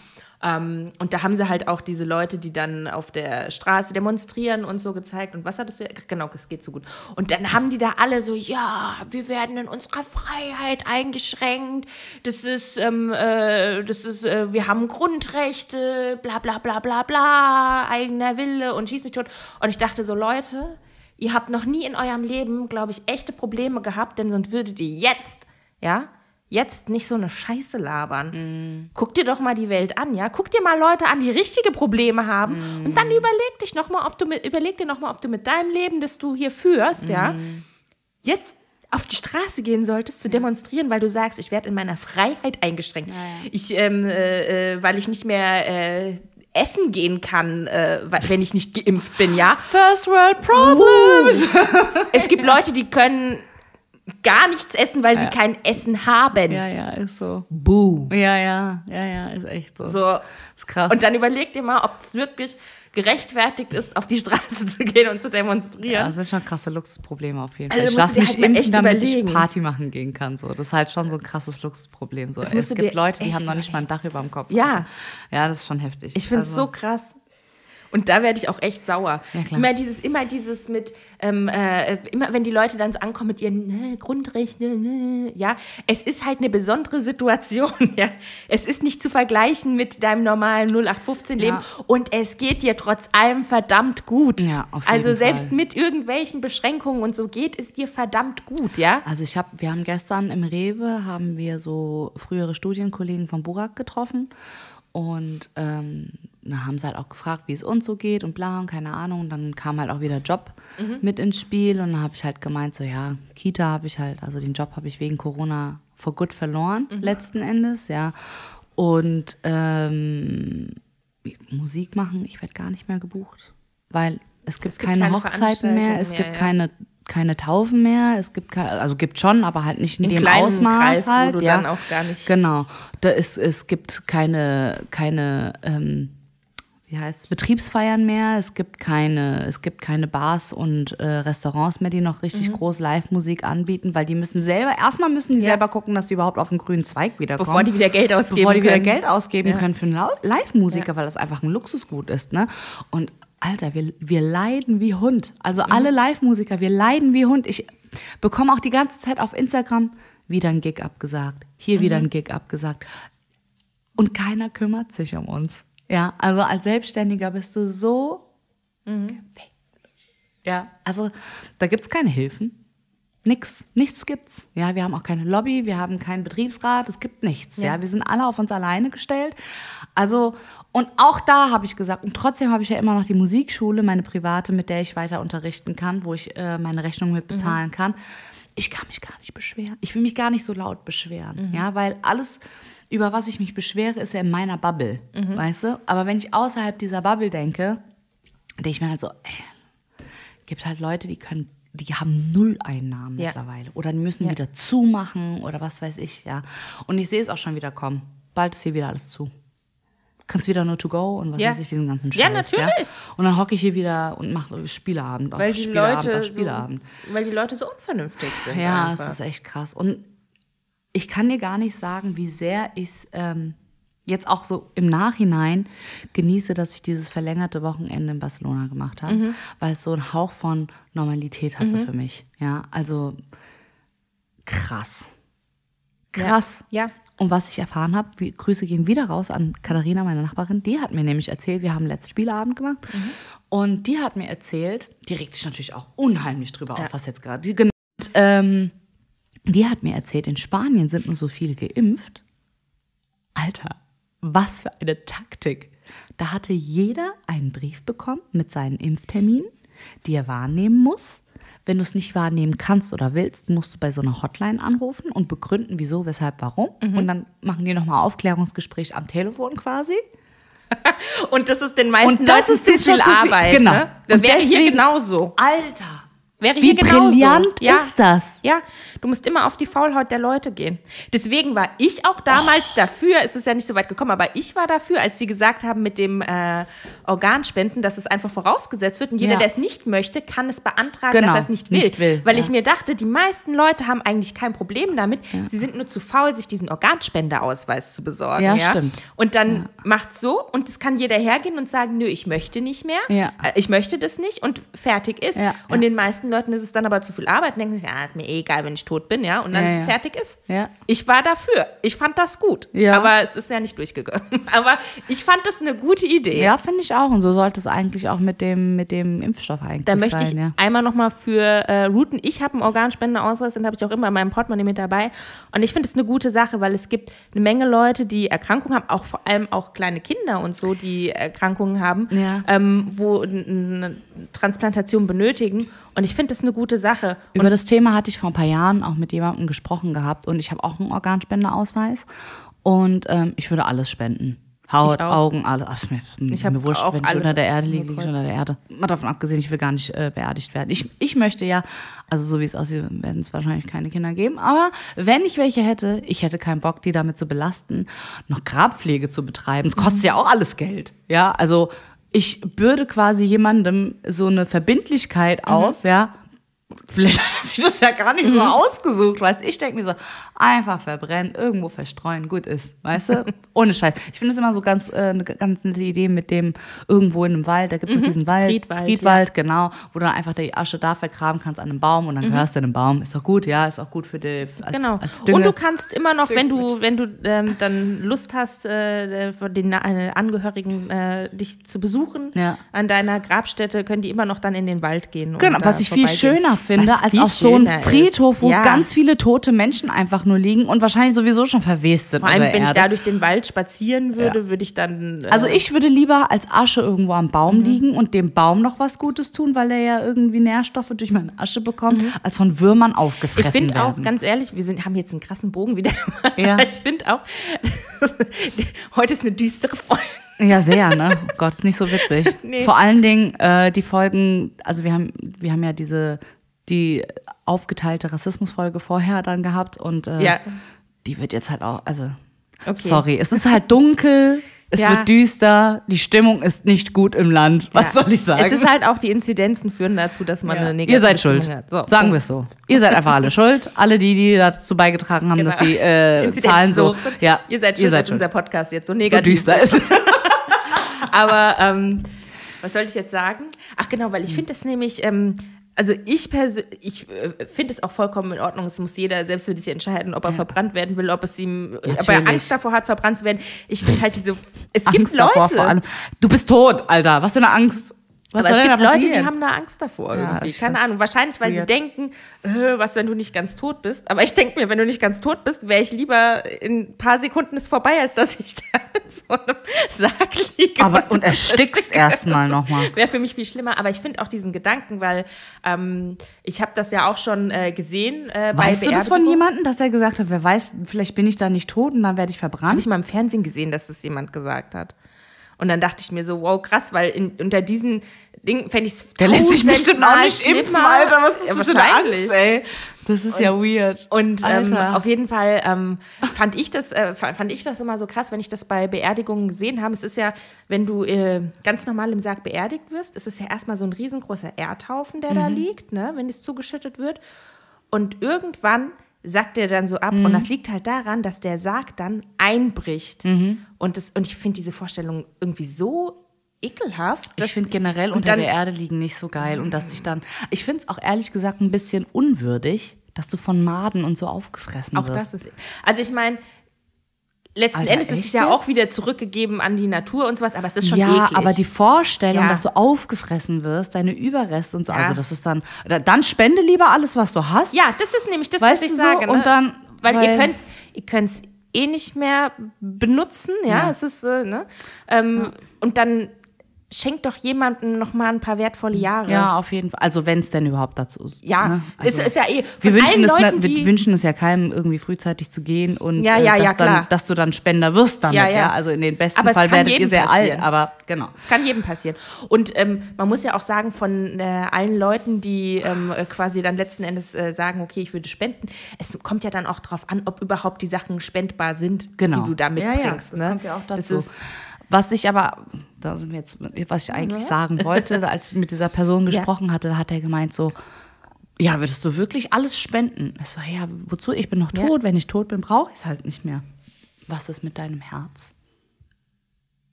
Ähm, und da haben sie halt auch diese Leute, die dann auf der Straße demonstrieren und so gezeigt. Und was hattest du? Genau, es geht so gut. Und dann haben die da alle so, ja, wir werden in unserer Freiheit eingeschränkt. Das ist, ähm, äh, das ist, äh, wir haben Grundrechte, bla bla bla bla bla, eigener Wille und schieß mich tot. Und ich dachte so, Leute, ihr habt noch nie in eurem Leben, glaube ich, echte Probleme gehabt, denn sonst würdet ihr jetzt, ja, jetzt nicht so eine Scheiße labern. Guck dir doch mal die Welt an, ja? Guck dir mal Leute an, die richtige Probleme haben und dann überleg dich noch mal, ob du mit überleg dir noch mal, ob du mit deinem Leben, das du hier führst, ja, jetzt auf die Straße gehen solltest zu demonstrieren, weil du sagst, ich werde in meiner Freiheit eingeschränkt. Ich, ähm, äh, äh, weil ich nicht mehr äh, essen gehen kann, äh, wenn ich nicht geimpft bin, ja. First World Problems. Es gibt Leute, die können gar nichts essen, weil sie kein Essen haben. Ja, ja, ist so. Buh. Ja, ja, ja, ja, ist echt so. So. Ist krass. Und dann überleg dir mal, ob es wirklich gerechtfertigt ist, auf die Straße zu gehen und zu ja, demonstrieren. das sind schon krasse Luxusprobleme auf jeden Fall. Also ich lasse mich halt impfen, echt damit überlegen. ich Party machen gehen kann. So. Das ist halt schon so ein krasses Luxusproblem. So. Es gibt Leute, die haben noch nicht mal ein Dach über dem Kopf. Ja. Alter. Ja, das ist schon heftig. Ich finde es Also, so krass. Und da werde ich auch echt sauer. Ja, immer dieses, immer dieses mit, ähm, äh, immer wenn die Leute dann so ankommen mit ihren ne, Grundrechte, ne, ja, es ist halt eine besondere Situation, ja. Es ist nicht zu vergleichen mit deinem normalen 0815-Leben Ja. und es geht dir trotz allem verdammt gut. Ja, auf jeden Also selbst Fall. mit irgendwelchen Beschränkungen und so geht es dir verdammt gut, ja. Also ich habe, wir haben gestern im Rewe haben wir so frühere Studienkollegen von Burak getroffen und ähm, da haben sie halt auch gefragt, wie es uns so geht und bla und keine Ahnung. Und dann kam halt auch wieder Job mit ins Spiel und dann habe ich halt gemeint, so ja, Kita habe ich halt, also den Job habe ich wegen Corona for good verloren, letzten Endes, ja. Und ähm, Musik machen, ich werde gar nicht mehr gebucht, weil es gibt, Es gibt keine keine Hochzeiten mehr, es Veranstaltungen gibt mehr, ja. keine keine Taufen mehr, es gibt keine, also gibt schon, aber halt nicht in, In dem Ausmaß Kreis, wo halt, du ja. dann auch gar nicht- Genau, da ist, es gibt keine keine ähm, wie heißt es, Betriebsfeiern mehr, es gibt keine, es gibt keine Bars und äh, Restaurants mehr, die noch richtig Mhm. groß Live-Musik anbieten, weil die müssen selber, erstmal müssen die Ja. selber gucken, dass die überhaupt auf den grünen Zweig wiederkommen. Bevor die wieder Geld ausgeben Bevor die wieder können. Geld ausgeben Ja. können für einen Live-Musiker, weil das einfach ein Luxusgut ist, ne? Und Alter, wir, wir leiden wie Hund. Also Mhm. alle Live-Musiker, wir leiden wie Hund. Ich bekomme auch die ganze Zeit auf Instagram wieder ein Gig abgesagt, hier wieder Mhm. ein Gig abgesagt. Und keiner kümmert sich um uns. Ja, also als Selbstständiger bist du so weg. Ja, also da gibt's keine Hilfen. Nix, nichts gibt's. Ja, wir haben auch keine Lobby, wir haben keinen Betriebsrat, es gibt nichts. Ja, Ja. wir sind alle auf uns alleine gestellt. Also, und auch da habe ich gesagt, und trotzdem habe ich ja immer noch die Musikschule, meine private, mit der ich weiter unterrichten kann, wo ich äh, meine Rechnung mit bezahlen kann. Ich kann mich gar nicht beschweren. Ich will mich gar nicht so laut beschweren. Ja, weil alles, über was ich mich beschwere, ist ja in meiner Bubble. Weißt du? Aber wenn ich außerhalb dieser Bubble denke, denke ich mir halt so, ey, gibt halt Leute, die können, die haben null Einnahmen Ja. mittlerweile. Oder die müssen Ja. wieder zumachen oder was weiß ich, ja. Und ich sehe es auch schon wieder kommen. Bald ist hier wieder alles zu. kannst wieder nur to go und was Ja. weiß ich, diesen ganzen Scheiß. Ja, natürlich. Und dann hocke ich hier wieder und mache Spieleabend auf Weil die Spieleabend Leute auf Spieleabend. So, weil die Leute so unvernünftig sind. Ja, einfach. es ist echt krass. Und ich kann dir gar nicht sagen, wie sehr ich es ähm, jetzt auch so im Nachhinein genieße, dass ich dieses verlängerte Wochenende in Barcelona gemacht habe, Mhm. weil es so einen Hauch von Normalität hatte für mich. Ja, also krass. Krass. Ja. Und was ich erfahren habe, wie, Grüße gehen wieder raus an Katharina, meine Nachbarin, die hat mir nämlich erzählt, wir haben letzten Spieleabend gemacht und die hat mir erzählt, die regt sich natürlich auch unheimlich drüber auf, was jetzt gerade, und, ähm, die hat mir erzählt, in Spanien sind nur so viele geimpft. Alter, was für eine Taktik. Da hatte jeder einen Brief bekommen mit seinen Impfterminen, die er wahrnehmen muss. Wenn du es nicht wahrnehmen kannst oder willst, musst du bei so einer Hotline anrufen und begründen, wieso, weshalb, warum. Und dann machen die nochmal Aufklärungsgespräch am Telefon quasi. Und das ist den meisten Und das Leuten ist zu viel viel- Arbeit. genau. Ne? Das wäre hier genauso. Alter! Wäre Wie hier genauso. brillant ja. ist das? Ja, du musst immer auf die Faulhaut der Leute gehen. Deswegen war ich auch damals Oh. dafür, es ist ja nicht so weit gekommen, aber ich war dafür, als sie gesagt haben mit dem äh, Organspenden, dass es einfach vorausgesetzt wird und jeder, Ja. der es nicht möchte, kann es beantragen, Genau, dass er es nicht will. nicht will, Weil ja. ich mir dachte, die meisten Leute haben eigentlich kein Problem damit. Sie sind nur zu faul, sich diesen Organspendeausweis zu besorgen. Ja, stimmt. Und dann macht's so und es kann jeder hergehen und sagen, nö, ich möchte nicht mehr. Ja. Äh, Ich möchte das nicht und fertig ist. Und den meisten Leuten ist es dann aber zu viel Arbeit und denken sich, ja, ist mir eh egal, wenn ich tot bin, ja, und dann Ja, ja. fertig ist. Ja. Ich war dafür. Ich fand das gut. Ja. Aber es ist ja nicht durchgegangen. Aber ich fand das eine gute Idee. Ja, finde ich auch. Und so sollte es eigentlich auch mit dem, mit dem Impfstoff eigentlich Da möchte sein. ich ja. einmal nochmal für äh, routen. Ich habe einen Organspendeausweis, den habe ich auch immer in meinem Portemonnaie mit dabei. Und ich finde es eine gute Sache, weil es gibt eine Menge Leute, die Erkrankungen haben, auch vor allem auch kleine Kinder und so, die Erkrankungen haben, Ja. ähm, wo eine Transplantation benötigen. Und ich finde das eine gute Sache. Über das Thema hatte ich vor ein paar Jahren auch mit jemandem gesprochen gehabt und ich habe auch einen Organspendeausweis und ähm, ich würde alles spenden. Haut. Augen, alles. Ach, mir, Ich mir wurscht, wenn ich unter der Erde liege, liege ich unter der Erde. Mal davon abgesehen, ich will gar nicht äh, beerdigt werden. Ich, ich möchte ja, also so wie es aussieht, werden es wahrscheinlich keine Kinder geben, aber wenn ich welche hätte, ich hätte keinen Bock, die damit zu belasten, noch Grabpflege zu betreiben. Es kostet ja auch alles Geld. Ja, also ich bürde quasi jemandem so eine Verbindlichkeit auf, ja, Vielleicht hat er sich das ja gar nicht so ausgesucht, weißt du? Ich denke mir so, einfach verbrennen, irgendwo verstreuen, gut ist, weißt du? Ohne Scheiß. Ich finde es immer so ganz, äh, eine ganz nette Idee mit dem irgendwo in einem Wald, da gibt es diesen Wald, Friedwald, Friedwald genau, wo du dann einfach die Asche da vergraben kannst an einem Baum und dann gehörst du dem Baum. Ist doch gut, ja, ist auch gut für die, als, Genau. als Dünge. Und du kannst immer noch, wenn du, wenn du ähm, dann Lust hast, äh, von den äh, Angehörigen äh, dich zu besuchen, Ja. an deiner Grabstätte, können die immer noch dann in den Wald gehen. Genau, was ich viel vorbeigehen. Schöner finde, Was als auf so einem. Friedhof, wo Ja. ganz viele tote Menschen einfach nur liegen und wahrscheinlich sowieso schon verwest sind. Vor allem, wenn ich Erde. da durch den Wald spazieren würde, würde ich dann. Äh, Also ich würde lieber als Asche irgendwo am Baum liegen und dem Baum noch was Gutes tun, weil er ja irgendwie Nährstoffe durch meine Asche bekommt, als von Würmern aufgefressen Ich finde auch, ganz ehrlich, wir sind, haben jetzt einen krassen Bogen wieder. Ja. Ich finde auch, heute ist eine düstere Folge. Ja, sehr, ne? Oh Gott, ist nicht so witzig. Nee. Vor allen Dingen äh, die Folgen, also wir haben, wir haben ja diese, die aufgeteilte Rassismusfolge vorher dann gehabt und äh, Ja. die wird jetzt halt auch, also Okay. sorry, es ist halt dunkel, es Ja. wird düster, die Stimmung ist nicht gut im Land. Was Ja. soll ich sagen? Es ist halt auch, die Inzidenzen führen dazu, dass man Ja. eine negative Ihr seid Stimmung schuld. So, Sagen wir es so. Ihr seid einfach alle schuld. Alle die, die dazu beigetragen haben, dass Genau. die äh, Zahlen so. Ja, Ihr seid schuld, dass unser Podcast jetzt so so negativ düster ist. Aber ähm, was sollte ich jetzt sagen? Ach genau, weil ich finde es nämlich, ähm, also ich persönlich, ich äh, finde es auch vollkommen in Ordnung. Es muss jeder selbst für sich entscheiden, ob er verbrannt werden will, ob es ihm, ob er Natürlich. Angst davor hat, verbrannt zu werden. Ich finde halt diese, es gibt Angst davor Leute, vor allem. Du bist tot, Alter. Was für eine Angst. Was aber es gibt Leute, die haben da Angst davor Ja, irgendwie. Keine Ahnung. Wahrscheinlich, weil sie weird. denken, äh, was, wenn du nicht ganz tot bist. Aber ich denke mir, wenn du nicht ganz tot bist, wäre ich lieber in ein paar Sekunden ist vorbei, als dass ich da in so einem Sarg liege. Aber und erstickst erstmal nochmal. Wäre für mich viel schlimmer. Aber ich finde auch diesen Gedanken, weil ähm, ich habe das ja auch schon äh, gesehen äh, bei Weißt du das von jemandem, dass er gesagt hat, wer weiß, vielleicht bin ich da nicht tot und dann werde ich Habe verbrannt? ich mal im Fernsehen gesehen, dass das jemand gesagt hat. Und dann dachte ich mir so, wow, krass, weil in, unter diesen Dingen fände ich es Der lässt sich bestimmt auch nicht impfen, Alter. Was ist ja, das wahrscheinlich. Angst, ey? Das ist ja weird. Und ähm, auf jeden Fall ähm, fand ich das äh, fa- fand ich das immer so krass, wenn ich das bei Beerdigungen gesehen habe. Es ist ja, wenn du äh, ganz normal im Sarg beerdigt wirst, es ist ja erstmal so ein riesengroßer Erdhaufen, der Mhm. da liegt, ne, wenn es zugeschüttet wird. Und irgendwann sackt der dann so ab. Mhm. Und das liegt halt daran, dass der Sarg dann einbricht. Mhm. Und, das, und ich finde diese Vorstellung irgendwie so ekelhaft. Ich finde generell unter dann- der Erde liegen nicht so geil und dass ich dann, ich finde es auch ehrlich gesagt ein bisschen unwürdig, dass du von Maden und so aufgefressen Auch wirst. das ist. Also ich meine, letzten Alter, Endes ist es ja auch jetzt? wieder zurückgegeben an die Natur und sowas, aber es ist schon ja, eklig. aber die Vorstellung, Ja. dass du aufgefressen wirst, deine Überreste und so, Ja. also das ist dann, da- dann spende lieber alles, was du hast. ja, das ist nämlich das, Weißt was ich so? sage. Ne? Und dann- weil, ihr weil- könnt's, ihr könnt's eh nicht mehr benutzen, ja, Ja. es ist, äh, ne? Ähm, Und dann schenkt doch jemandem noch mal ein paar wertvolle Jahre. Ja, auf jeden Fall. Also wenn es denn überhaupt dazu ist. Ja, ne? es Also, ist ja eh. wir wünschen, es, na- Leuten, wir wünschen es ja keinem, irgendwie frühzeitig zu gehen und Ja, äh, ja, dass, ja. Dann, dass du dann Spender wirst damit, Ja, ja. ja. Also in den besten Aber es Fall werdet ihr sehr passieren. alt, aber genau. Das kann jedem passieren. Und ähm, man muss ja auch sagen, von äh, allen Leuten, die ähm, äh, quasi dann letzten Endes äh, sagen, okay, ich würde spenden, es kommt ja dann auch darauf an, ob überhaupt die Sachen spendbar sind, Genau. die du da Ja, ja, mitbringst. das ne? kommt ja auch dazu. Was ich aber, da sind wir jetzt, was ich eigentlich sagen wollte, als ich mit dieser Person gesprochen hatte, da hat er gemeint so, ja, würdest du wirklich alles spenden? Ich so, ja, wozu? Ich bin noch Ja. tot. Wenn ich tot bin, brauche ich es halt nicht mehr. Was ist mit deinem Herz?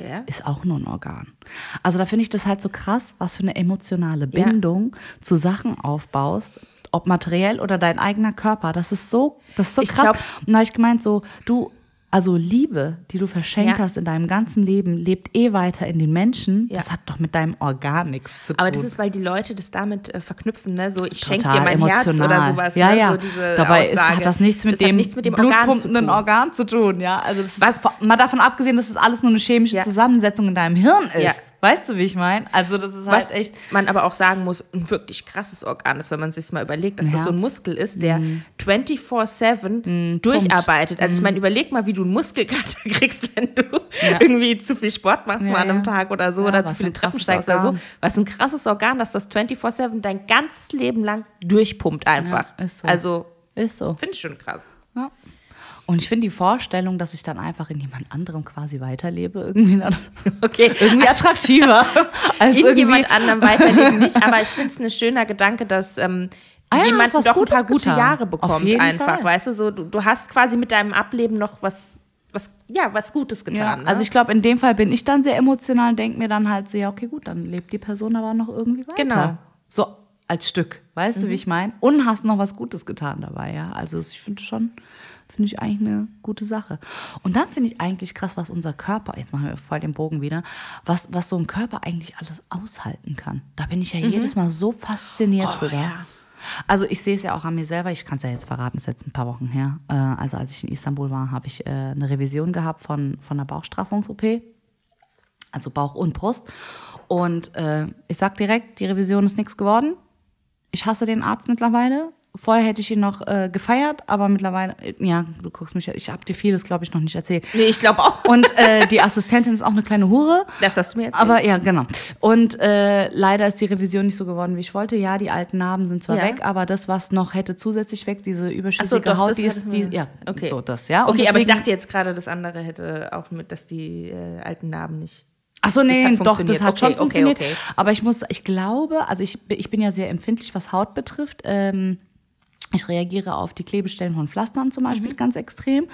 ja. Ist auch nur ein Organ. Also da finde ich das halt so krass, was für eine emotionale Ja. Bindung zu Sachen aufbaust, ob materiell oder dein eigener Körper. Das ist so, das ist so Ich krass. glaub- Und da habe ich gemeint, so, du, also Liebe, die du verschenkt Ja. hast in deinem ganzen Leben, lebt eh weiter in den Menschen. Ja. Das hat doch mit deinem Organ nichts zu tun. Aber das ist, weil die Leute das damit äh, verknüpfen, ne? So, ich schenke dir mein Herz emotional. oder sowas. Ja, ne? ja. So diese Dabei ist, hat das nichts mit das dem, nichts mit dem Organ zu blutpumpenden tun. Organ zu tun. Ja, also das Was- ist, mal davon abgesehen, dass es das alles nur eine chemische Ja. Zusammensetzung in deinem Hirn ist. Weißt du, wie ich meine? Also das ist Was halt echt. man aber auch sagen muss, ein wirklich krasses Organ ist, wenn man sich mal überlegt, dass Ein das so ein Herz. Muskel ist, der 24-7 durcharbeitet. Also ich meine, überleg mal, wie du einen Muskelkater kriegst, wenn du Ja. irgendwie zu viel Sport machst Ja, mal an einem ja. Tag oder so oder was zu viele Treppen steigst oder so. Organ. Was ein krasses Organ, dass das 24-7 dein ganzes Leben lang durchpumpt einfach. Ist so. Also Ist so. finde ich schon krass. Ja. Und ich finde die Vorstellung, dass ich dann einfach in jemand anderem quasi weiterlebe, irgendwie, dann, Okay. irgendwie attraktiver. als in irgendwie, jemand anderem weiterleben nicht, aber ich finde es ein schöner Gedanke, dass ähm, Ah ja, jemand doch ein Gutes paar gute getan. Jahre bekommt einfach, Fall. weißt du, so du, du hast quasi mit deinem Ableben noch was was ja, was Gutes Ja, getan. ne? also ich glaube, in dem Fall bin ich dann sehr emotional und denke mir dann halt so, ja, okay, gut, dann lebt die Person aber noch irgendwie weiter. Genau. Mhm. So als Stück, weißt du, wie ich meine? Und hast noch was Gutes getan dabei, ja. Also ich finde schon, finde ich eigentlich eine gute Sache. Und dann finde ich eigentlich krass, was unser Körper, jetzt machen wir voll den Bogen wieder, was, was so ein Körper eigentlich alles aushalten kann. Da bin ich ja jedes Mal so fasziniert Mhm. Oh, drüber. ja. Also ich sehe es ja auch an mir selber, ich kann es ja jetzt verraten, ist jetzt ein paar Wochen her. Äh, also als ich in Istanbul war, habe ich äh, eine Revision gehabt von, von einer Bauchstraffungs-OP. Also Bauch und Brust. Und äh, ich sag direkt, die Revision ist nichts geworden. Ich hasse den Arzt mittlerweile. Vorher hätte ich ihn noch äh, gefeiert, aber mittlerweile, äh, ja, du guckst mich, ich habe dir vieles, glaube ich, noch nicht erzählt. nee, ich glaube auch. Und äh, die Assistentin ist auch eine kleine Hure. Das hast du mir jetzt. Aber ja, genau. Und äh, leider ist die Revision nicht so geworden, wie ich wollte. Ja, die alten Narben sind zwar Ja. weg, aber das, was noch hätte zusätzlich weg, diese überschüssige Ach so, doch, Haut, die ist, die, ja, okay. so das, ja. Und okay, aber ich deswegen- dachte jetzt gerade, das andere hätte auch mit, dass die äh, alten Narben nicht. Ach so, nee, Das doch, das hat schon Okay, okay, funktioniert. okay. Aber ich muss, ich glaube, also ich, ich bin ja sehr empfindlich, was Haut betrifft. Ähm, ich reagiere auf die Klebestellen von Pflastern zum Beispiel Mhm. ganz extrem.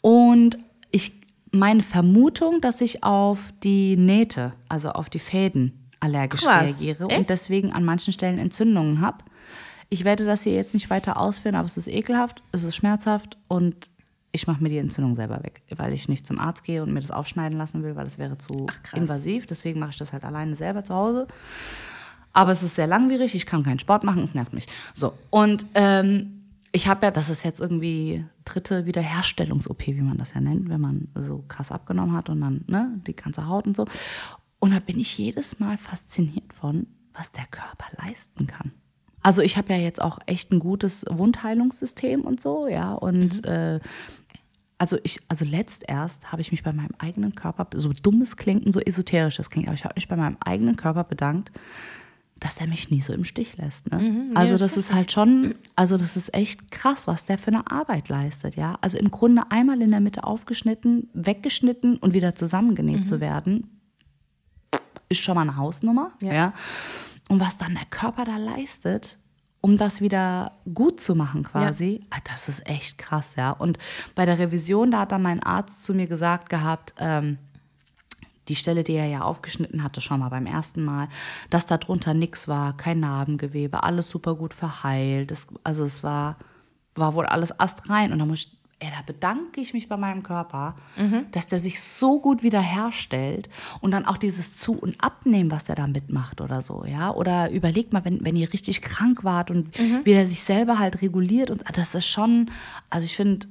Und ich, meine Vermutung, dass ich auf die Nähte, also auf die Fäden allergisch was, reagiere echt? und deswegen an manchen Stellen Entzündungen habe. Ich werde das hier jetzt nicht weiter ausführen, aber es ist ekelhaft, es ist schmerzhaft und ich mache mir die Entzündung selber weg, weil ich nicht zum Arzt gehe und mir das aufschneiden lassen will, weil das wäre zu Ach, krass. invasiv. Deswegen mache ich das halt alleine selber zu Hause. Aber es ist sehr langwierig, ich kann keinen Sport machen, es nervt mich. So, und ähm, ich habe ja, das ist jetzt irgendwie dritte Wiederherstellungs-OP, wie man das ja nennt, wenn man so krass abgenommen hat und dann ne, die ganze Haut und so. Und da bin ich jedes Mal fasziniert von, was der Körper leisten kann. Also ich habe ja jetzt auch echt ein gutes Wundheilungssystem und so, ja. Und äh, also ich, also letzt erst habe ich mich bei meinem eigenen Körper, so dumm es klingt und so esoterisch es klingt, aber ich habe mich bei meinem eigenen Körper bedankt, dass der mich nie so im Stich lässt. Ne? Mhm, also das ist halt schon, also das ist echt krass, was der für eine Arbeit leistet, ja. Also im Grunde einmal in der Mitte aufgeschnitten, weggeschnitten und wieder zusammengenäht mhm. zu werden, ist schon mal eine Hausnummer, ja. ja. Und was dann der Körper da leistet, um das wieder gut zu machen quasi, ja. Ah, das ist echt krass, ja. Und bei der Revision, da hat dann mein Arzt zu mir gesagt gehabt, ähm, die Stelle, die er ja aufgeschnitten hatte, schon mal beim ersten Mal, dass da drunter nichts war, kein Narbengewebe, alles super gut verheilt. Das, also es war, war wohl alles astrein. Und da muss ich, ey, da bedanke ich mich bei meinem Körper, mhm. dass der sich so gut wiederherstellt und dann auch dieses Zu- und Abnehmen, was der da mitmacht oder so, ja. Oder überlegt mal, wenn, wenn ihr richtig krank wart und mhm. wie er sich selber halt reguliert und das ist schon, also ich finde,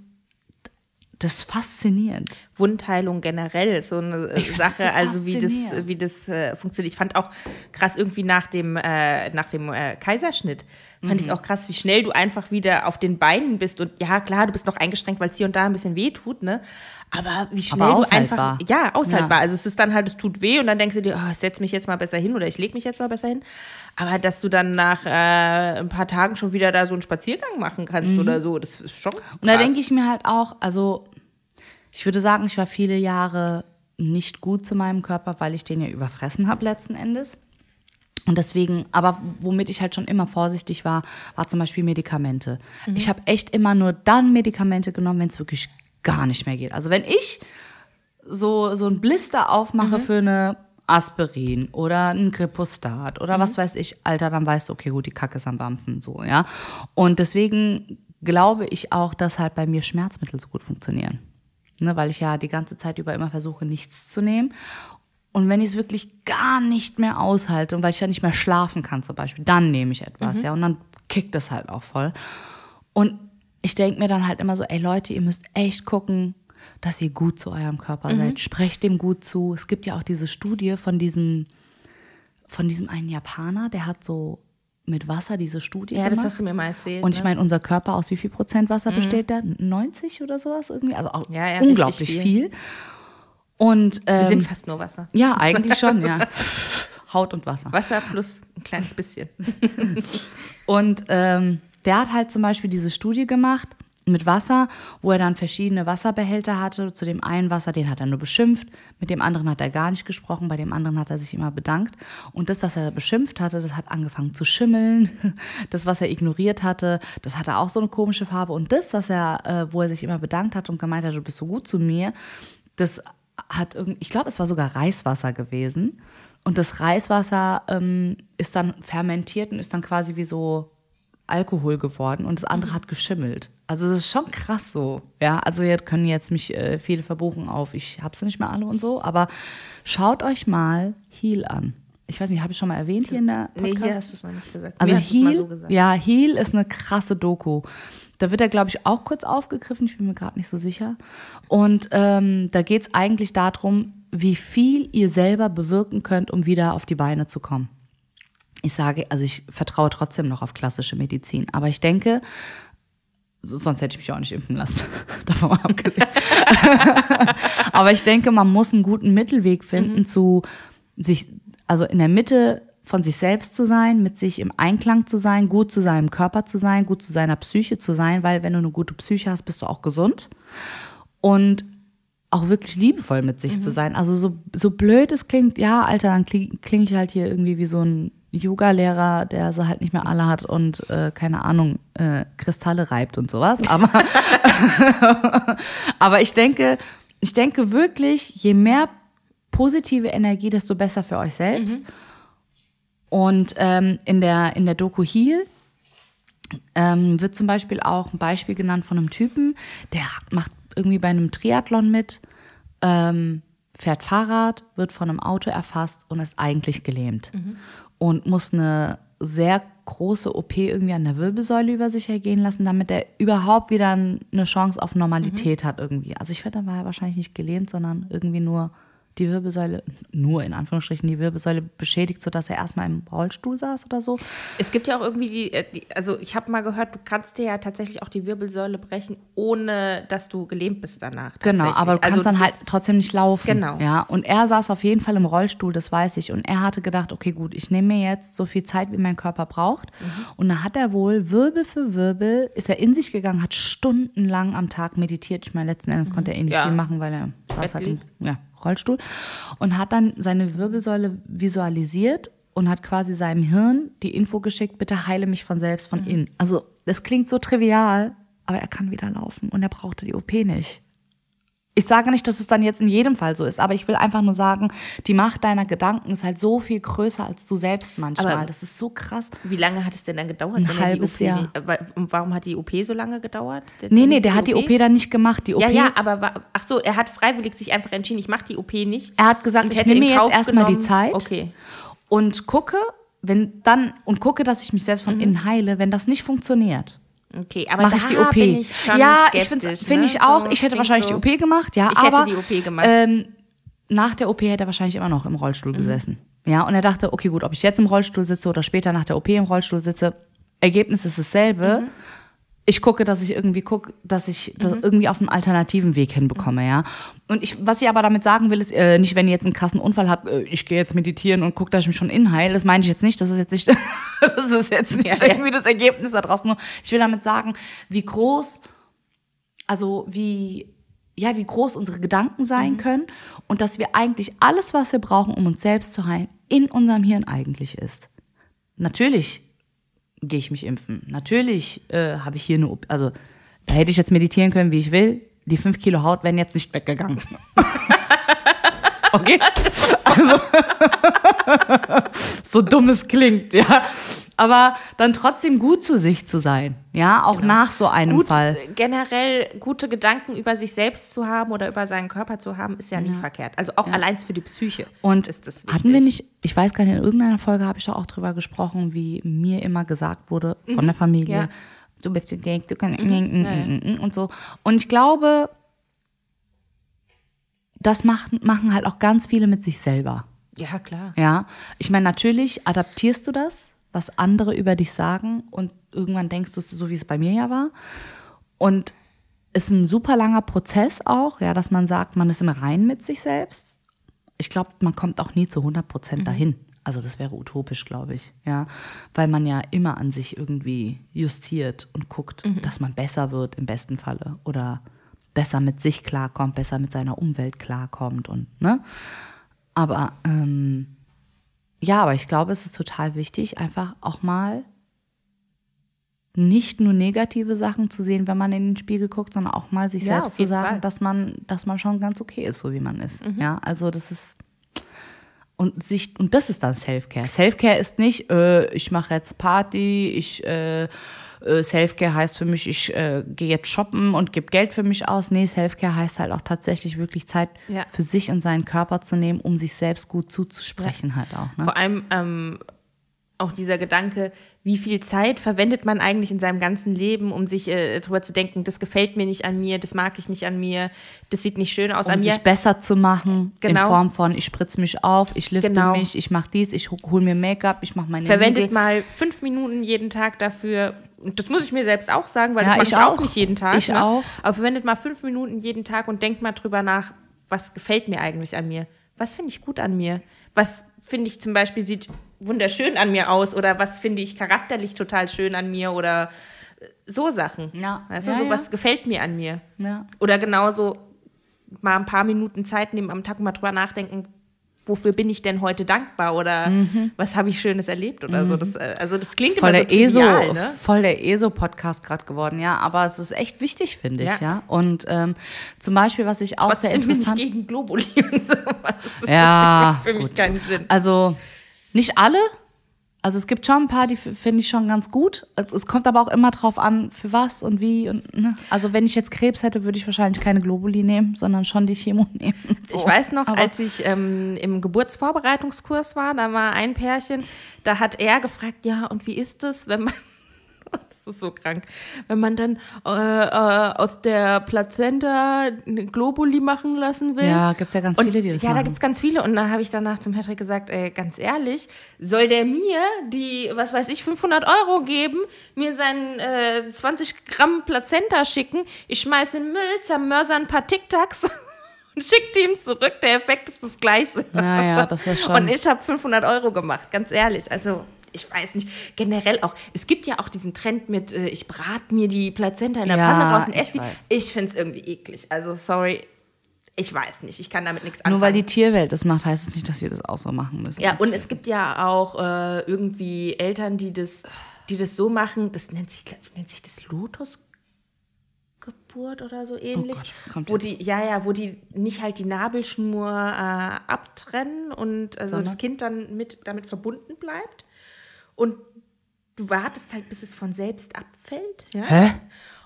das ist faszinierend. Wundheilung generell so eine ich Sache, so also wie das, wie das äh, funktioniert. Ich fand auch krass irgendwie nach dem, äh, nach dem äh, Kaiserschnitt, fand mhm. ich es auch krass, wie schnell du einfach wieder auf den Beinen bist. Und ja, klar, du bist noch eingeschränkt, weil es hier und da ein bisschen weh tut, ne? Aber wie schnell Aber du einfach. Ja, aushaltbar. Ja. Also es ist dann halt, es tut weh und dann denkst du dir, oh, ich setze mich jetzt mal besser hin oder ich lege mich jetzt mal besser hin. Aber dass du dann nach äh, ein paar Tagen schon wieder da so einen Spaziergang machen kannst mhm. oder so, das ist schon. Krass. Und da denke ich mir halt auch, also ich würde sagen, ich war viele Jahre nicht gut zu meinem Körper, weil ich den ja überfressen habe letzten Endes. Und deswegen, aber womit ich halt schon immer vorsichtig war, war zum Beispiel Medikamente. Mhm. Ich habe echt immer nur dann Medikamente genommen, wenn es wirklich gar nicht mehr geht. Also wenn ich so, so ein Blister aufmache mhm. für eine Aspirin oder ein Gripostat oder mhm. was weiß ich, Alter, dann weißt du, okay, gut, die Kacke ist am Dampfen, so, ja. Und deswegen glaube ich auch, dass halt bei mir Schmerzmittel so gut funktionieren ne, weil ich ja die ganze Zeit über immer versuche, nichts zu nehmen. Und wenn ich es wirklich gar nicht mehr aushalte und weil ich ja nicht mehr schlafen kann zum Beispiel, dann nehme ich etwas, mhm. ja, und dann kickt das halt auch voll. Und ich denke mir dann halt immer so, ey Leute, ihr müsst echt gucken, dass ihr gut zu eurem Körper mhm. seid. Sprecht dem gut zu. Es gibt ja auch diese Studie von diesem, von diesem einen Japaner, der hat so mit Wasser diese Studie Ja, gemacht. das hast du mir mal erzählt. Und ich ne? meine, unser Körper aus wie viel Prozent Wasser mhm. besteht der? 90 oder sowas irgendwie? Also auch ja, ja, unglaublich viel. viel. Und, ähm, Wir sind fast nur Wasser. Ja, eigentlich schon, ja. Haut und Wasser. Wasser plus ein kleines bisschen. und ähm, der hat halt zum Beispiel diese Studie gemacht mit Wasser, wo er dann verschiedene Wasserbehälter hatte. Zu dem einen Wasser, den hat er nur beschimpft, mit dem anderen hat er gar nicht gesprochen, bei dem anderen hat er sich immer bedankt. Und das, was er beschimpft hatte, das hat angefangen zu schimmeln. Das, was er ignoriert hatte, das hatte auch so eine komische Farbe. Und das, was er, äh, wo er sich immer bedankt hat und gemeint hat, du bist so gut zu mir, das hat irgendwie, ich glaube, es war sogar Reiswasser gewesen. Und das Reiswasser ähm, ist dann fermentiert und ist dann quasi wie so Alkohol geworden und das andere mhm. hat geschimmelt. Also das ist schon krass so. Ja, also jetzt können jetzt mich äh, viele verbuchen auf, ich hab's nicht mehr alle und so, aber schaut euch mal Heal an. Ich weiß nicht, habe ich schon mal erwähnt hier in der Podcast? Nee, hier hast du es noch nicht gesagt. Also Heal, so gesagt. ja, Heal ist eine krasse Doku. Da wird er, glaube ich, auch kurz aufgegriffen, ich bin mir gerade nicht so sicher. Und ähm, da geht es eigentlich darum, wie viel ihr selber bewirken könnt, um wieder auf die Beine zu kommen ich sage, also ich vertraue trotzdem noch auf klassische Medizin, aber ich denke, sonst hätte ich mich auch nicht impfen lassen. Davon abgesehen. aber ich denke, man muss einen guten Mittelweg finden, mhm. zu sich, also in der Mitte von sich selbst zu sein, mit sich im Einklang zu sein, gut zu seinem Körper zu sein, gut zu seiner Psyche zu sein, weil wenn du eine gute Psyche hast, bist du auch gesund. Und auch wirklich liebevoll mit sich mhm. zu sein. Also so, so blöd es klingt, ja, Alter, dann klinge kling ich halt hier irgendwie wie so ein Yoga-Lehrer, der sie halt nicht mehr alle hat und äh, keine Ahnung, äh, Kristalle reibt und sowas. Aber, aber ich denke, ich denke wirklich, je mehr positive Energie, desto besser für euch selbst. Mhm. Und ähm, in, der, in der Doku Heal ähm, wird zum Beispiel auch ein Beispiel genannt von einem Typen, der macht irgendwie bei einem Triathlon mit, ähm, fährt Fahrrad, wird von einem Auto erfasst und ist eigentlich gelähmt. Mhm und muss eine sehr große OP irgendwie an der Wirbelsäule über sich ergehen lassen, damit er überhaupt wieder eine Chance auf Normalität mhm. hat irgendwie. Also ich werde, da war er wahrscheinlich nicht gelähmt, sondern irgendwie nur die Wirbelsäule, nur in Anführungsstrichen die Wirbelsäule beschädigt, sodass er erstmal im Rollstuhl saß oder so. Es gibt ja auch irgendwie die, äh, die also ich habe mal gehört, du kannst dir ja tatsächlich auch die Wirbelsäule brechen, ohne dass du gelähmt bist danach. Genau, aber du kannst also dann halt trotzdem nicht laufen. Genau. Ja, und er saß auf jeden Fall im Rollstuhl, das weiß ich. Und er hatte gedacht, okay, gut, ich nehme mir jetzt so viel Zeit, wie mein Körper braucht. Mhm. Und dann hat er wohl Wirbel für Wirbel, ist er in sich gegangen, hat stundenlang am Tag meditiert. Ich meine, letzten Endes mhm. konnte er eh nicht ja. viel machen, weil er saß halt im ja, Rollstuhl. Und hat dann seine Wirbelsäule visualisiert und hat quasi seinem Hirn die Info geschickt, bitte heile mich von selbst, von mhm. innen. Also das klingt so trivial, aber er kann wieder laufen und er brauchte die OP nicht. Ich sage nicht, dass es dann jetzt in jedem Fall so ist, aber ich will einfach nur sagen, die Macht deiner Gedanken ist halt so viel größer als du selbst manchmal. Aber das ist so krass. Wie lange hat es denn dann gedauert? Ein halbes Jahr. Nicht, warum hat die OP so lange gedauert? Der, nee, nee, der hat die OP dann nicht gemacht. Die OP, ja, ja, aber ach so, er hat freiwillig sich einfach entschieden, ich mache die OP nicht. Er hat gesagt, ich nehme mir jetzt erstmal die Zeit okay. und gucke, wenn dann und gucke, dass ich mich selbst von mhm. innen heile. Wenn das nicht funktioniert, Okay, aber mache ich die OP. Ich ja, ich finde find ne? ich auch. So, ich hätte wahrscheinlich so. die OP gemacht, ja. Ich aber, hätte die OP gemacht. Ähm, nach der OP hätte er wahrscheinlich immer noch im Rollstuhl mhm. gesessen. Ja, und er dachte, okay, gut, ob ich jetzt im Rollstuhl sitze oder später nach der OP im Rollstuhl sitze, Ergebnis ist dasselbe. Mhm ich gucke, dass ich irgendwie gucke, dass ich das mhm. irgendwie auf einen alternativen Weg hinbekomme, ja. Und ich, was ich aber damit sagen will, ist äh, nicht, wenn ihr jetzt einen krassen Unfall habt, äh, ich gehe jetzt meditieren und gucke, dass ich mich schon innen heile. Das meine ich jetzt nicht. Das ist jetzt nicht, das ist jetzt nicht ja, irgendwie das Ergebnis da draußen. Nur ich will damit sagen, wie groß, also wie ja, wie groß unsere Gedanken sein mhm. können und dass wir eigentlich alles, was wir brauchen, um uns selbst zu heilen, in unserem Hirn eigentlich ist. Natürlich gehe ich mich impfen. Natürlich äh, habe ich hier eine, also da hätte ich jetzt meditieren können, wie ich will. Die fünf Kilo Haut wären jetzt nicht weggegangen. okay? Also, so dumm es klingt, ja aber dann trotzdem gut zu sich zu sein, ja, auch genau. nach so einem gut, Fall. Generell gute Gedanken über sich selbst zu haben oder über seinen Körper zu haben, ist ja, ja. nie verkehrt. Also auch ja. allein für die Psyche. Und ist das wichtig. hatten wir nicht, ich weiß gar nicht, in irgendeiner Folge habe ich doch auch drüber gesprochen, wie mir immer gesagt wurde von mhm. der Familie, ja. du bist dick, du kannst mhm. und so. Und ich glaube, das machen, machen halt auch ganz viele mit sich selber. Ja, klar. Ja, ich meine, natürlich adaptierst du das was andere über dich sagen und irgendwann denkst du es so, wie es bei mir ja war. Und es ist ein super langer Prozess auch, ja, dass man sagt, man ist im Reinen mit sich selbst. Ich glaube, man kommt auch nie zu 100 Prozent mhm. dahin. Also das wäre utopisch, glaube ich, ja, weil man ja immer an sich irgendwie justiert und guckt, mhm. dass man besser wird im besten Falle oder besser mit sich klarkommt, besser mit seiner Umwelt klarkommt und ne. Aber ähm, ja, aber ich glaube, es ist total wichtig, einfach auch mal nicht nur negative Sachen zu sehen, wenn man in den Spiegel guckt, sondern auch mal sich ja, selbst zu sagen, dass man, dass man schon ganz okay ist, so wie man ist. Mhm. Ja, also das ist und sich und das ist dann Selfcare. Selfcare ist nicht, äh, ich mache jetzt Party, ich äh, äh, Selfcare heißt für mich, ich äh, gehe jetzt shoppen und gebe Geld für mich aus. Nee, Selfcare heißt halt auch tatsächlich wirklich Zeit ja. für sich und seinen Körper zu nehmen, um sich selbst gut zuzusprechen ja. halt auch. Ne? Vor allem ähm, auch dieser Gedanke, wie viel Zeit verwendet man eigentlich in seinem ganzen Leben, um sich äh, darüber zu denken, das gefällt mir nicht an mir, das mag ich nicht an mir, das sieht nicht schön aus um an mir. sich besser zu machen, genau. in Form von, ich spritze mich auf, ich lifte genau. mich, ich mache dies, ich hole mir Make-up, ich mache meine Verwendet Nägel. mal fünf Minuten jeden Tag dafür, das muss ich mir selbst auch sagen, weil ja, das mache ich auch. auch nicht jeden Tag. Ich ne? auch. Aber verwendet mal fünf Minuten jeden Tag und denkt mal drüber nach, was gefällt mir eigentlich an mir? Was finde ich gut an mir? Was finde ich zum Beispiel sieht wunderschön an mir aus oder was finde ich charakterlich total schön an mir oder so Sachen. Ja. Weißt du, ja, so was gefällt mir an mir. Ja. Oder genauso mal ein paar Minuten Zeit nehmen am Tag mal drüber nachdenken, wofür bin ich denn heute dankbar oder mhm. was habe ich Schönes erlebt oder mhm. so. Das, äh, also das klingt voll immer so trivial, ESO, ne? Voll der ESO-Podcast gerade geworden, ja. Aber es ist echt wichtig, finde ich, ja. ja. Und ähm, zum Beispiel, was ich auch was sehr interessant... Ich gegen Globuli und sowas. Ja, für mich keinen Sinn. Also nicht alle, also es gibt schon ein paar, die finde ich schon ganz gut. Es kommt aber auch immer drauf an, für was und wie. Und, ne? Also wenn ich jetzt Krebs hätte, würde ich wahrscheinlich keine Globuli nehmen, sondern schon die Chemo nehmen. So. Ich weiß noch, aber als ich ähm, im Geburtsvorbereitungskurs war, da war ein Pärchen, da hat er gefragt, ja, und wie ist es, wenn man Das ist so krank. Wenn man dann äh, äh, aus der Plazenta eine Globuli machen lassen will. Ja, gibt's ja ganz Und viele, die das Ja, da machen. gibt's ganz viele. Und da habe ich danach zum Patrick gesagt, ey, ganz ehrlich, soll der mir die, was weiß ich, 500 Euro geben, mir seinen äh, 20 Gramm Plazenta schicken, ich schmeiße in den Müll, zermörser ein paar Tic-Tacs und schicke die ihm zurück. Der Effekt ist das gleiche. Ja, ja, das ist schon- Und ich habe 500 Euro gemacht, ganz ehrlich. Also ich weiß nicht, generell auch, es gibt ja auch diesen Trend mit, äh, ich brate mir die Plazenta in der Ja, Pfanne raus und esse die. weiß. Ich finde es irgendwie eklig. Also sorry, ich weiß nicht, ich kann damit nichts anfangen. Nur weil die Tierwelt das macht, heißt es nicht, dass wir das auch so machen müssen. ja, und es gibt ja auch äh, irgendwie Eltern, die das, die das so machen, das nennt sich, nennt sich das Lotusgeburt oder so ähnlich. Oh Gott, wo die, ja, ja, wo die nicht halt die Nabelschnur äh, abtrennen und also das Kind dann mit damit verbunden bleibt. Und du wartest halt, bis es von selbst abfällt. Ja? Hä?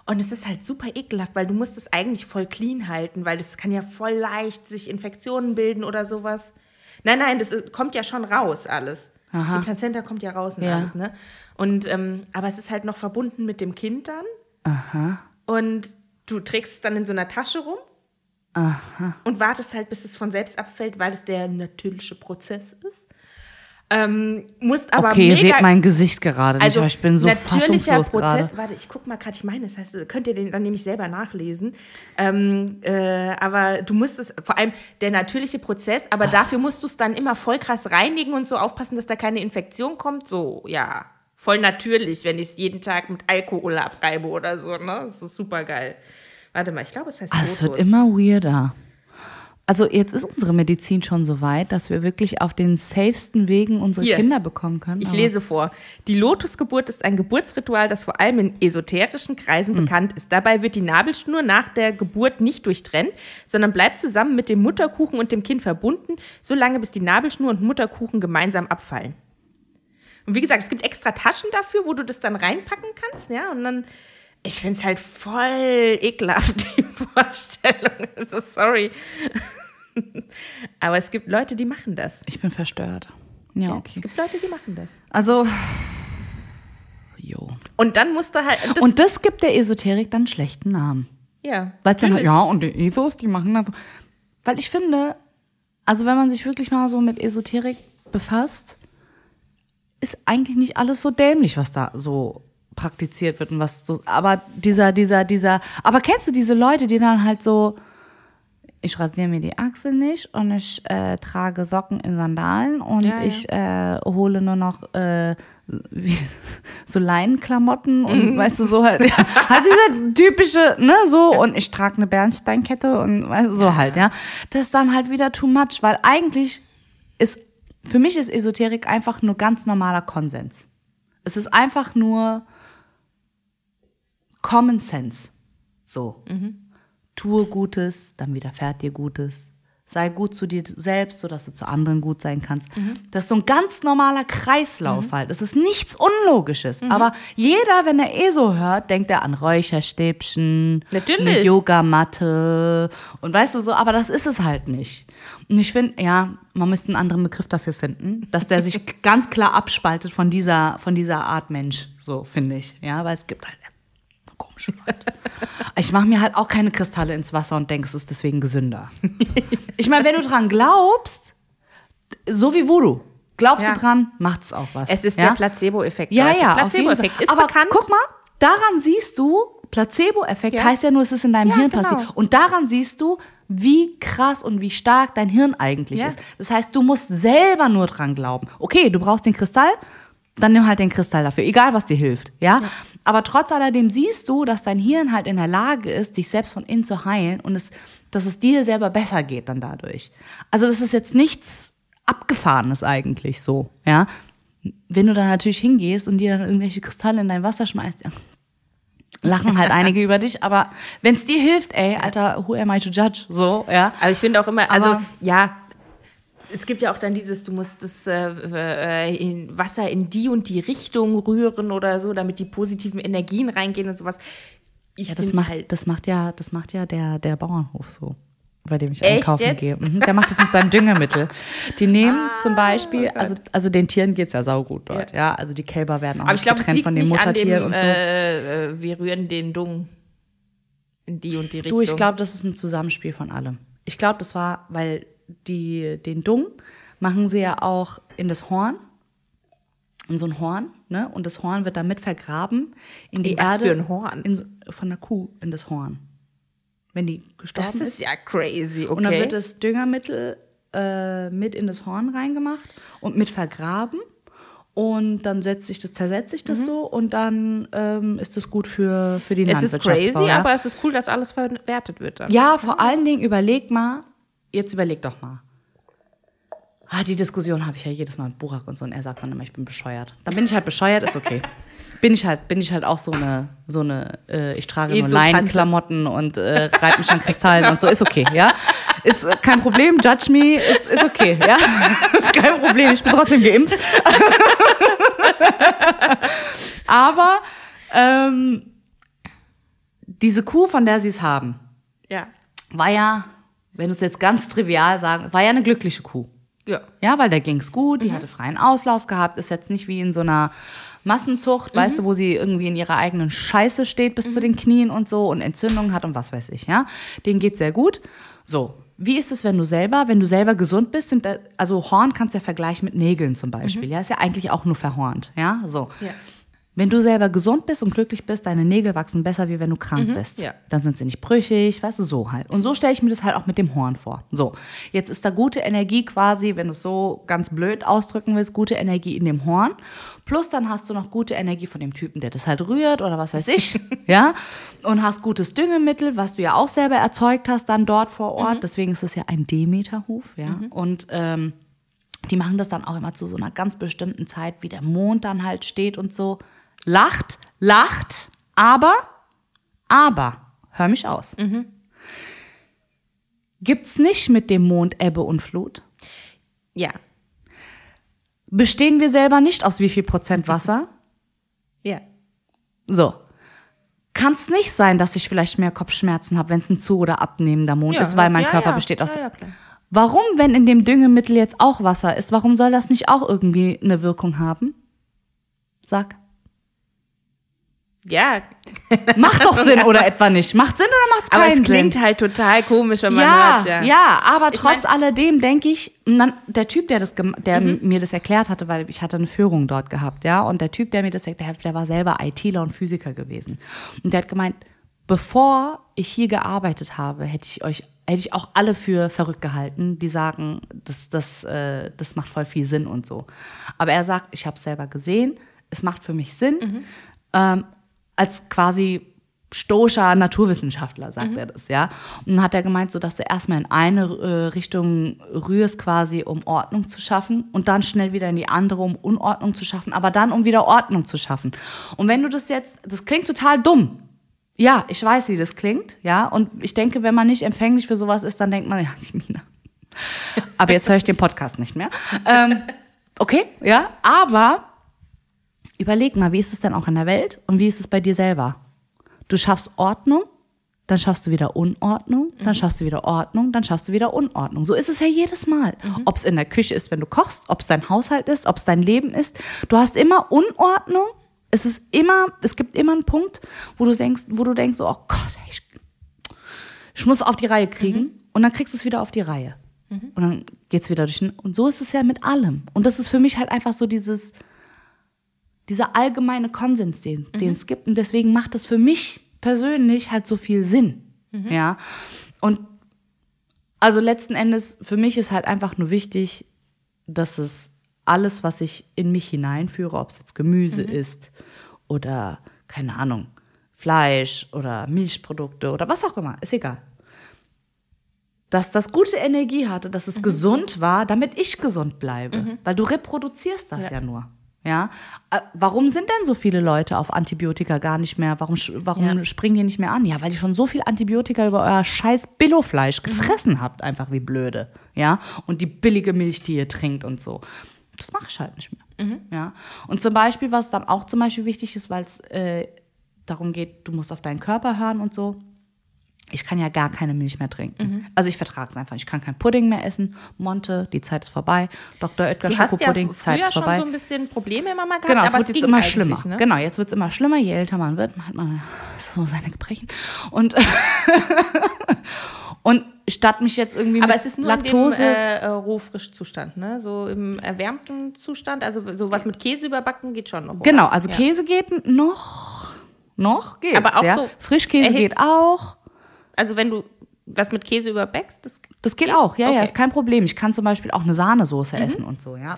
Und es ist halt super ekelhaft, weil du musst es eigentlich voll clean halten, weil das kann ja voll leicht sich Infektionen bilden oder sowas. Nein, nein, das kommt ja schon raus alles. Aha. Die Plazenta kommt ja raus und Ja. alles, ne? Und ähm, aber es ist halt noch verbunden mit dem Kind dann. Aha. Und du trägst es dann in so einer Tasche rum. Und wartest halt, bis es von selbst abfällt, weil es der natürliche Prozess ist. Ähm, musst aber okay, ihr mega seht mein Gesicht gerade nicht, also aber ich bin so natürlicher fassungslos Prozess, gerade. warte, ich guck mal gerade, ich meine, das heißt, könnt ihr den dann nämlich selber nachlesen. Ähm, äh, aber du musst es, vor allem der natürliche Prozess, aber dafür musst du es dann immer voll krass reinigen und so aufpassen, dass da keine Infektion kommt. So, ja, voll natürlich, wenn ich es jeden Tag mit Alkohol abreibe oder so, ne? Das ist super geil. Warte mal, ich glaube, es heißt Ah, es wird immer weirder. Also jetzt ist unsere Medizin schon so weit, dass wir wirklich auf den safesten Wegen unsere Hier. Kinder bekommen können. Ich lese vor. Die Lotusgeburt ist ein Geburtsritual, das vor allem in esoterischen Kreisen Hm. bekannt ist. Dabei wird die Nabelschnur nach der Geburt nicht durchtrennt, sondern bleibt zusammen mit dem Mutterkuchen und dem Kind verbunden, solange bis die Nabelschnur und Mutterkuchen gemeinsam abfallen. Und wie gesagt, es gibt extra Taschen dafür, wo du das dann reinpacken kannst, ja, und dann. Ich finde es halt voll ekelhaft, die Vorstellung. Also sorry. Aber es gibt Leute, die machen das. Ich bin verstört. Ja, Ja, okay. Es gibt Leute, die machen das. Also, jo. Und dann musst du halt. Das, Und das gibt der Esoterik dann einen schlechten Namen. ja. Weil dann halt, ja, und die Esos, die machen das. so. Weil ich finde, also wenn man sich wirklich mal so mit Esoterik befasst, ist eigentlich nicht alles so dämlich, was da so praktiziert wird und was so. Aber dieser, dieser, dieser. Aber kennst du diese Leute, die dann halt so. Ich rasiere mir die Achsel nicht und ich äh, trage Socken in Sandalen und Ja, ja. ich äh, hole nur noch äh, wie, so Leinenklamotten und weißt du, so halt, ja, halt dieser typische, ne, so und ich trage eine Bernsteinkette und weißt du, so halt, ja. Das ist dann halt wieder too much, weil eigentlich ist, für mich ist Esoterik einfach nur ganz normaler Konsens. Es ist einfach nur Common Sense. So. Tue Gutes, dann widerfährt dir Gutes. Sei gut zu dir selbst, sodass du zu anderen gut sein kannst. Das ist so ein ganz normaler Kreislauf halt. Das ist nichts Unlogisches. Aber jeder, wenn er eh so hört, denkt er an Räucherstäbchen, Natürlich. eine Yogamatte und weißt du so, aber das ist es halt nicht. Und ich finde, ja, man müsste einen anderen Begriff dafür finden, dass der sich ganz klar abspaltet von dieser, von dieser Art Mensch, so finde ich. Ja, weil es gibt halt komische Leute. Ich mache mir halt auch keine Kristalle ins Wasser und denke, es ist deswegen gesünder. Ich meine, wenn du dran glaubst, so wie Voodoo, glaubst Ja. du dran, macht's auch was. Es ist ja? der Placebo-Effekt. Ja, ja. Placebo-Effekt ist Aber bekannt. guck mal, daran siehst du, Placebo-Effekt Ja. heißt ja nur, es ist in deinem Hirn genau. passiert. Und daran siehst du, wie krass und wie stark dein Hirn eigentlich ist. Das heißt, du musst selber nur dran glauben. Okay, du brauchst den Kristall, dann nimm halt den Kristall dafür, egal was dir hilft, ja? Aber trotz alledem siehst du, dass dein Hirn halt in der Lage ist, dich selbst von innen zu heilen und es, dass es dir selber besser geht dann dadurch. Also das ist jetzt nichts Abgefahrenes eigentlich so, ja? Wenn du dann natürlich hingehst und dir dann irgendwelche Kristalle in dein Wasser schmeißt, ja, lachen halt einige über dich, aber wenn es dir hilft, ey, Alter, who am I to judge? So, ja. Aber ich finde auch immer, also Aber- ja, es gibt ja auch dann dieses, du musst das äh, äh, in Wasser in die und die Richtung rühren oder so, damit die positiven Energien reingehen und sowas. Ich Ja, das macht, halt, das macht ja, das macht ja der, der Bauernhof so. bei dem ich Echt einkaufen jetzt? gehe. Mhm, der macht das mit seinem Düngemittel. Die nehmen Ah, zum Beispiel, oh also, also den Tieren geht's ja saugut dort, ja. Also die Kälber werden auch Aber ich nicht glaube, es getrennt von den Muttertieren und so. äh, äh, wir rühren den Dung in die und die Richtung. Du, ich glaube, das ist ein Zusammenspiel von allem. Ich glaube, das war, weil die, den Dung machen sie ja auch in das Horn, in so ein Horn, ne? Und das Horn wird damit vergraben in die In was Erde. für ein Horn? In von der Kuh in das Horn. Wenn die gestorben das ist ja crazy, okay. Und dann wird das Düngermittel äh, mit in das Horn reingemacht und mit vergraben. Und dann setzt sich das, zersetzt sich das so und dann ähm, ist das gut für, für die Mhm. es ist crazy, aber es ist cool, dass alles verwertet wird dann. Ja, vor allen Dingen überleg mal, jetzt überleg doch mal. Ah, die Diskussion habe ich ja jedes Mal mit Burak und so und er sagt dann immer, ich bin bescheuert. Dann bin ich halt bescheuert, ist okay. Bin ich halt, bin ich halt auch so eine, so eine, äh, ich trage nur. Leinenklamotten und äh, reibe mich an Kristallen und so, ist okay, ja. Ist äh, kein Problem, judge me, ist, ist okay, ja. ist kein Problem, ich bin trotzdem geimpft. Aber ähm, diese Kuh, von der sie es haben, Ja. war ja, wenn du es jetzt ganz trivial sagen, war ja eine glückliche Kuh. Ja. Ja, weil der ging's gut, die hatte freien Auslauf gehabt, ist jetzt nicht wie in so einer Massenzucht, weißt du, wo sie irgendwie in ihrer eigenen Scheiße steht bis zu den Knien und so und Entzündungen hat und was weiß ich, ja. Denen geht's sehr gut. So, wie ist es, wenn du selber, wenn du selber gesund bist, sind da, also Horn kannst du ja vergleichen mit Nägeln zum Beispiel, ja, ist ja eigentlich auch nur verhornt, ja, so. Ja. Wenn du selber gesund bist und glücklich bist, deine Nägel wachsen besser, wie wenn du krank bist. ja. Dann sind sie nicht brüchig, weißt du, so halt. Und so stelle ich mir das halt auch mit dem Horn vor. So, jetzt ist da gute Energie quasi, wenn du es so ganz blöd ausdrücken willst, gute Energie in dem Horn. Plus dann hast du noch gute Energie von dem Typen, der das halt rührt oder was weiß ich, ja. Und hast gutes Düngemittel, was du ja auch selber erzeugt hast, dann dort vor Ort. Deswegen ist es ja ein Demeterhof, ja. Und ähm, die machen das dann auch immer zu so einer ganz bestimmten Zeit, wie der Mond dann halt steht und so. Lacht, lacht, aber, aber, hör mich aus. Gibt's nicht mit dem Mond Ebbe und Flut? Ja. Bestehen wir selber nicht aus wie viel Prozent Wasser? Ja. So. Kann es nicht sein, dass ich vielleicht mehr Kopfschmerzen habe, wenn es ein zu- oder abnehmender Mond ja ist, weil mein ja, Körper ja. besteht aus. Ja, ja, klar. Warum, wenn in dem Düngemittel jetzt auch Wasser ist, warum soll das nicht auch irgendwie eine Wirkung haben? Sag. Ja, Macht doch Sinn oder etwa nicht? Macht Sinn oder macht's aber keinen es klingt Sinn? halt total komisch, wenn man ja, hört. ja, Ja, aber Ich trotz mein- alledem denke ich, der Typ, der, das, der Mhm. mir das erklärt hatte, weil ich hatte eine Führung dort gehabt, ja, und der Typ, der mir das erklärt, der war selber ITler und Physiker gewesen. Und der hat gemeint, bevor ich hier gearbeitet habe, hätte ich euch, hätte ich auch alle für verrückt gehalten, die sagen, das, das, äh, das macht voll viel Sinn und so. Aber er sagt, ich habe es selber gesehen, es macht für mich Sinn. Mhm. Ähm, als quasi stoischer Naturwissenschaftler, sagt er das, ja. Und dann hat er gemeint, so dass du erstmal in eine äh, Richtung rührst, quasi, um Ordnung zu schaffen und dann schnell wieder in die andere, um Unordnung zu schaffen, aber dann, um wieder Ordnung zu schaffen. Und wenn du das jetzt, das klingt total dumm. Ja, ich weiß, wie das klingt, ja. Und ich denke, wenn man nicht empfänglich für sowas ist, dann denkt man, ja, die Mina. Aber jetzt höre ich den Podcast nicht mehr. Ähm, okay, ja, aber überleg mal, wie ist es denn auch in der Welt und wie ist es bei dir selber? Du schaffst Ordnung, dann schaffst du wieder Unordnung, dann schaffst du wieder Ordnung, dann schaffst du wieder Unordnung. So ist es ja jedes Mal. Ob es in der Küche ist, wenn du kochst, ob es dein Haushalt ist, ob es dein Leben ist. Du hast immer Unordnung. Es ist immer, es gibt immer einen Punkt, wo du denkst, wo du denkst, so, oh Gott, ich, ich muss es auf die Reihe kriegen. Und dann kriegst du es wieder auf die Reihe. Und dann geht's wieder durch. den- Und so ist es ja mit allem. Und das ist für mich halt einfach so dieses, dieser allgemeine Konsens, den, den es gibt. Und deswegen macht das für mich persönlich halt so viel Sinn. Ja. Und also letzten Endes, für mich ist halt einfach nur wichtig, dass es alles, was ich in mich hineinführe, ob es jetzt Gemüse ist oder, keine Ahnung, Fleisch oder Milchprodukte oder was auch immer, ist egal. Dass das gute Energie hatte, dass es gesund war, damit ich gesund bleibe. Weil du reproduzierst das ja, nur. Ja, Äh, warum sind denn so viele Leute auf Antibiotika gar nicht mehr? Warum, warum Ja. springen die nicht mehr an? Ja, weil ihr schon so viel Antibiotika über euer scheiß Billofleisch gefressen habt, einfach wie blöde. Ja, und die billige Milch, die ihr trinkt und so. Das mache ich halt nicht mehr. Ja, und zum Beispiel, was dann auch zum Beispiel wichtig ist, weil es äh, darum geht, du musst auf deinen Körper hören und so. Ich kann ja gar keine Milch mehr trinken. Mhm. Also ich vertrage es einfach. Ich kann kein Pudding mehr essen. Monte, die Zeit ist vorbei. Dr. Oetker hast ja Schokopudding, Zeit ist schon vorbei. so ein bisschen Probleme immer mal gehabt, Genau, es aber wird es jetzt ging immer schlimmer. Ne? Genau, jetzt wird es immer schlimmer, je älter man wird, hat man so seine Gebrechen. Und, und statt mich jetzt irgendwie Aber mit es ist nur Laktose, in dem äh, äh, Rohfrischzustand, ne? So im erwärmten Zustand, also sowas mit Käse überbacken geht schon noch. oder? genau, also Ja. Käse geht noch, noch geht's, Aber auch ja. so Frischkäse geht erhitzt. auch. Also wenn du was mit Käse überbackst, das Das geht auch, ja, ja, Okay. Mhm. ist kein Problem. Ich kann zum Beispiel auch eine Sahnesoße essen und so, ja.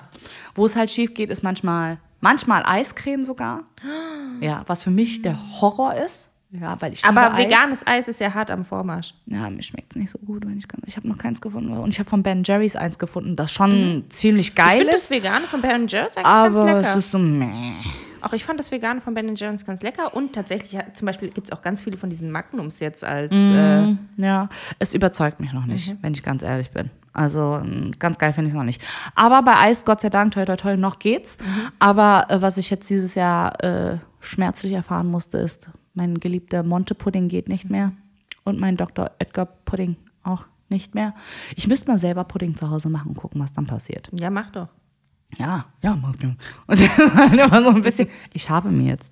Wo es halt schief geht, ist manchmal, manchmal Eiscreme sogar. Ja, was für mich der Horror ist. Ja, weil ich Aber liebe Eis. veganes Eis ist ja hart am Vormarsch. Ja, mir schmeckt es nicht so gut, wenn ich ganz. Ich habe noch keins gefunden. Und ich habe von Ben Jerry's eins gefunden, das schon ziemlich Ich geil finde das ist. Vegane von Ben Jerry's eigentlich ganz Aber lecker. es ist so meh. Auch ich fand das Vegane von Ben Jerry's ganz lecker. Und tatsächlich, zum Beispiel gibt es auch ganz viele von diesen Magnums jetzt als. Mhm. Äh, Ja, es überzeugt mich noch Mhm. nicht, wenn ich ganz ehrlich bin. Also mm, ganz geil finde ich es noch nicht. Aber bei Eis, Gott sei Dank, toll, toll, toll, noch geht's. Mhm. Aber äh, was ich jetzt dieses Jahr äh, schmerzlich erfahren musste, ist, mein geliebter Monte-Pudding geht nicht mehr. Und mein Dr. Oetker-Pudding auch nicht mehr. Ich müsste mal selber Pudding zu Hause machen und gucken, was dann passiert. ja, mach doch. Ja, ja, du. Und dann immer so ein bisschen. Ich habe mir jetzt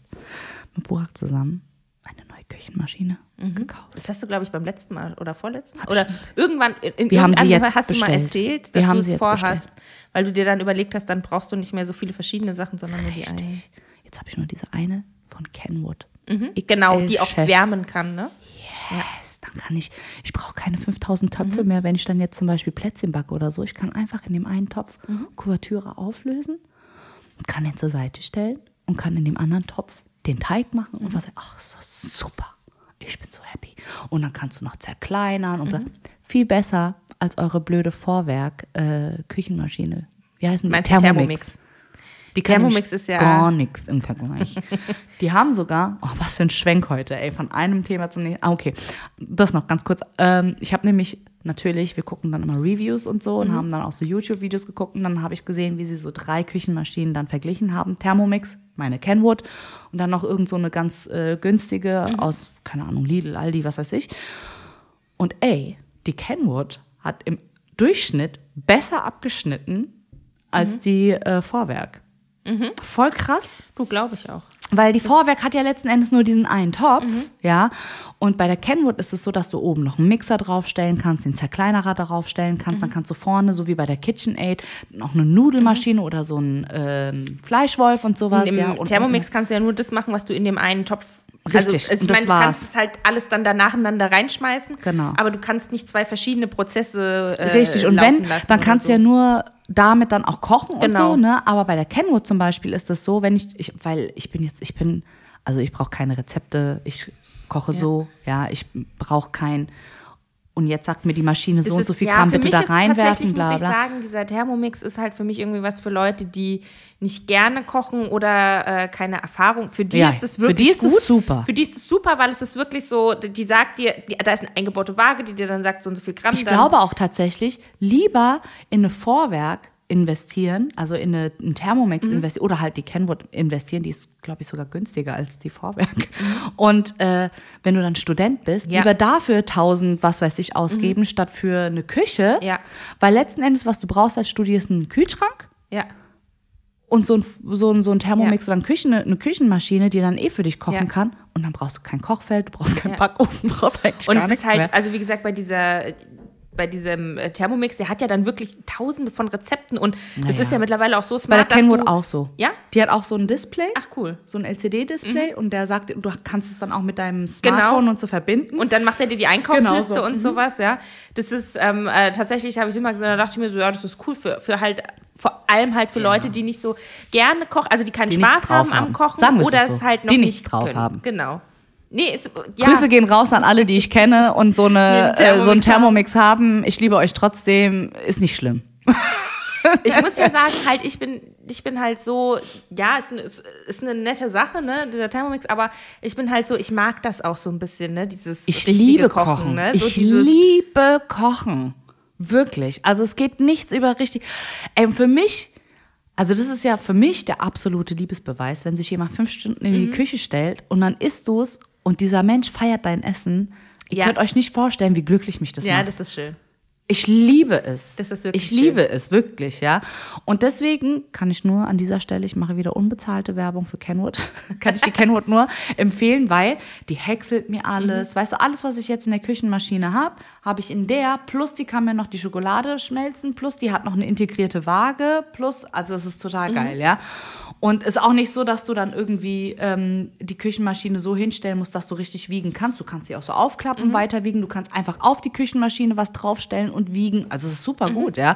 mit Burak zusammen eine neue Küchenmaschine Mhm. gekauft. Das hast du, glaube ich, beim letzten Mal oder vorletzten Mal. Oder irgendwann in, in Wir haben sie jetzt hast du mal bestellt. erzählt, dass du es vorhast, weil du dir dann überlegt hast, dann brauchst du nicht mehr so viele verschiedene Sachen, sondern nur die eine. Richtig. Jetzt habe ich nur diese eine von Kenwood. Genau, die auch wärmen kann, ne? Yes, dann kann ich, ich brauche keine 5000 Mhm. Töpfe mehr, wenn ich dann jetzt zum Beispiel Plätzchen backe oder so. Ich kann einfach in dem einen Topf Mhm. Kuvertüre auflösen, kann den zur Seite stellen und kann in dem anderen Topf den Teig machen Mhm. und was. Ach, so super. Ich bin so happy. Und dann kannst du noch zerkleinern und Mhm. viel besser als eure blöde Vorwerk äh, Küchenmaschine. Wie die? Meinst du Thermomix? Die Thermomix ist ja- gar nichts im Vergleich. die haben sogar, oh, was für ein Schwenk heute, ey, von einem Thema zum nächsten. Ah, okay, das noch ganz kurz. Ähm, ich habe nämlich natürlich, wir gucken dann immer Reviews und so und haben dann auch so YouTube-Videos geguckt und dann habe ich gesehen, wie sie so drei Küchenmaschinen dann verglichen haben. Thermomix, meine Kenwood und dann noch irgend so eine ganz äh, günstige aus, keine Ahnung, Lidl, Aldi, was weiß ich. Und ey, die Kenwood hat im Durchschnitt besser abgeschnitten als die äh, Vorwerk. Voll krass. Du, glaube ich auch. Weil die Vorwerk hat ja letzten Endes nur diesen einen Topf, Mhm. ja. Und bei der Kenwood ist es so, dass du oben noch einen Mixer draufstellen kannst, den Zerkleinerer draufstellen kannst. Mhm. Dann kannst du vorne, so wie bei der KitchenAid, noch eine Nudelmaschine oder so einen ähm, Fleischwolf und sowas. Im ja. Und Thermomix kannst du ja nur das machen, was du in dem einen Topf. Richtig, Also, also ich und das meine, du kannst es halt alles dann da nacheinander reinschmeißen. Genau. Aber du kannst nicht zwei verschiedene Prozesse äh, Richtig, und wenn, dann kannst du so. ja nur damit dann auch kochen Genau. und so, ne? Aber bei der Kenwood zum Beispiel ist das so, wenn ich, ich weil ich bin jetzt, ich bin, also ich brauche keine Rezepte, ich koche so, ja, ich brauche kein, und jetzt sagt mir die Maschine so Es und ist- so viel ja, Gramm für bitte da ist reinwerfen, tatsächlich, bla muss ich bla. sagen, dieser Thermomix ist halt für mich irgendwie was für Leute, die nicht gerne kochen oder äh, keine Erfahrung. Für die Ja, ist das für wirklich die ist es gut. super. Für die ist es super, weil es ist wirklich so, die, sagt dir, die, da ist eine eingebaute Waage, die dir dann sagt, so und so viel Gramm. Ich glaube auch tatsächlich, lieber in eine Vorwerk investieren, also in eine, einen Thermomix Mhm. investieren oder halt die Kenwood investieren, die ist, glaube ich, sogar günstiger als die Vorwerk. Mhm. Und äh, wenn du dann Student bist, Ja. lieber dafür 1000, was weiß ich, ausgeben, statt für eine Küche. Mhm. Ja. Weil letzten Endes, was du brauchst als Studi, ist ein Kühlschrank Ja. und so ein, so ein, so ein Thermomix Ja. oder eine, Küchen, eine Küchenmaschine, die dann eh für dich kochen kann. Und dann brauchst du kein Kochfeld, du brauchst keinen. Backofen, du brauchst eigentlich Und es nichts ist halt, mehr. also wie gesagt, bei dieser bei diesem äh, Thermomix, der hat ja dann wirklich tausende von Rezepten und das Naja. ist ja mittlerweile auch so Bei der smart, Kenwood auch so. Ja? Die hat auch so ein Display. Ach cool. so ein LCD-Display und der sagt, du kannst es dann auch mit deinem Genau. Smartphone und so verbinden. Und dann macht er dir die Einkaufsliste genauso. und Mhm. sowas, ja. Das ist ähm, äh, tatsächlich, habe ich immer gesagt, da dachte ich mir so, ja, das ist cool für, für halt, vor allem halt für Leute, die nicht so gerne kochen, also die keinen Die Spaß haben am. Kochen oder so. es halt noch Die nicht nichts drauf können. haben. Genau. Nee, ist, ja. Grüße gehen raus an alle, die ich kenne und so, eine, äh, so einen Thermomix haben. Ich liebe euch trotzdem, ist nicht schlimm. Ich muss ja sagen, halt, ich bin, ich bin halt so, ja, ist, eine- ist, eine nette Sache, ne, dieser Thermomix, aber ich bin halt so, ich mag das auch so ein bisschen, ne, dieses Ich liebe Kochen. ne, so ich liebe Kochen. Wirklich. Also es geht nichts über richtig. Ey, für mich, also das ist ja für mich der absolute Liebesbeweis, wenn sich jemand fünf Stunden in die Mhm. Küche stellt und dann isst du es und dieser Mensch feiert dein Essen. Ihr Ja. könnt euch nicht vorstellen, wie glücklich mich das Ja, macht. das ist schön. Ich liebe es. Das ist wirklich Ich liebe es, wirklich, ja. Und deswegen kann ich nur an dieser Stelle, ich mache wieder unbezahlte Werbung für Kenwood, kann ich die Kenwood nur empfehlen, weil die häckselt mir alles. Weißt du, alles, was ich jetzt in der Küchenmaschine habe, habe ich in der, plus die kann mir noch die Schokolade schmelzen, plus die hat noch eine integrierte Waage, plus, also es ist total geil, ja. Und ist auch nicht so, dass du dann irgendwie ähm, die Küchenmaschine so hinstellen musst, dass du richtig wiegen kannst. Du kannst sie auch so aufklappen, weiter wiegen. Du kannst einfach auf die Küchenmaschine was draufstellen und wiegen. Also es ist super gut, ja.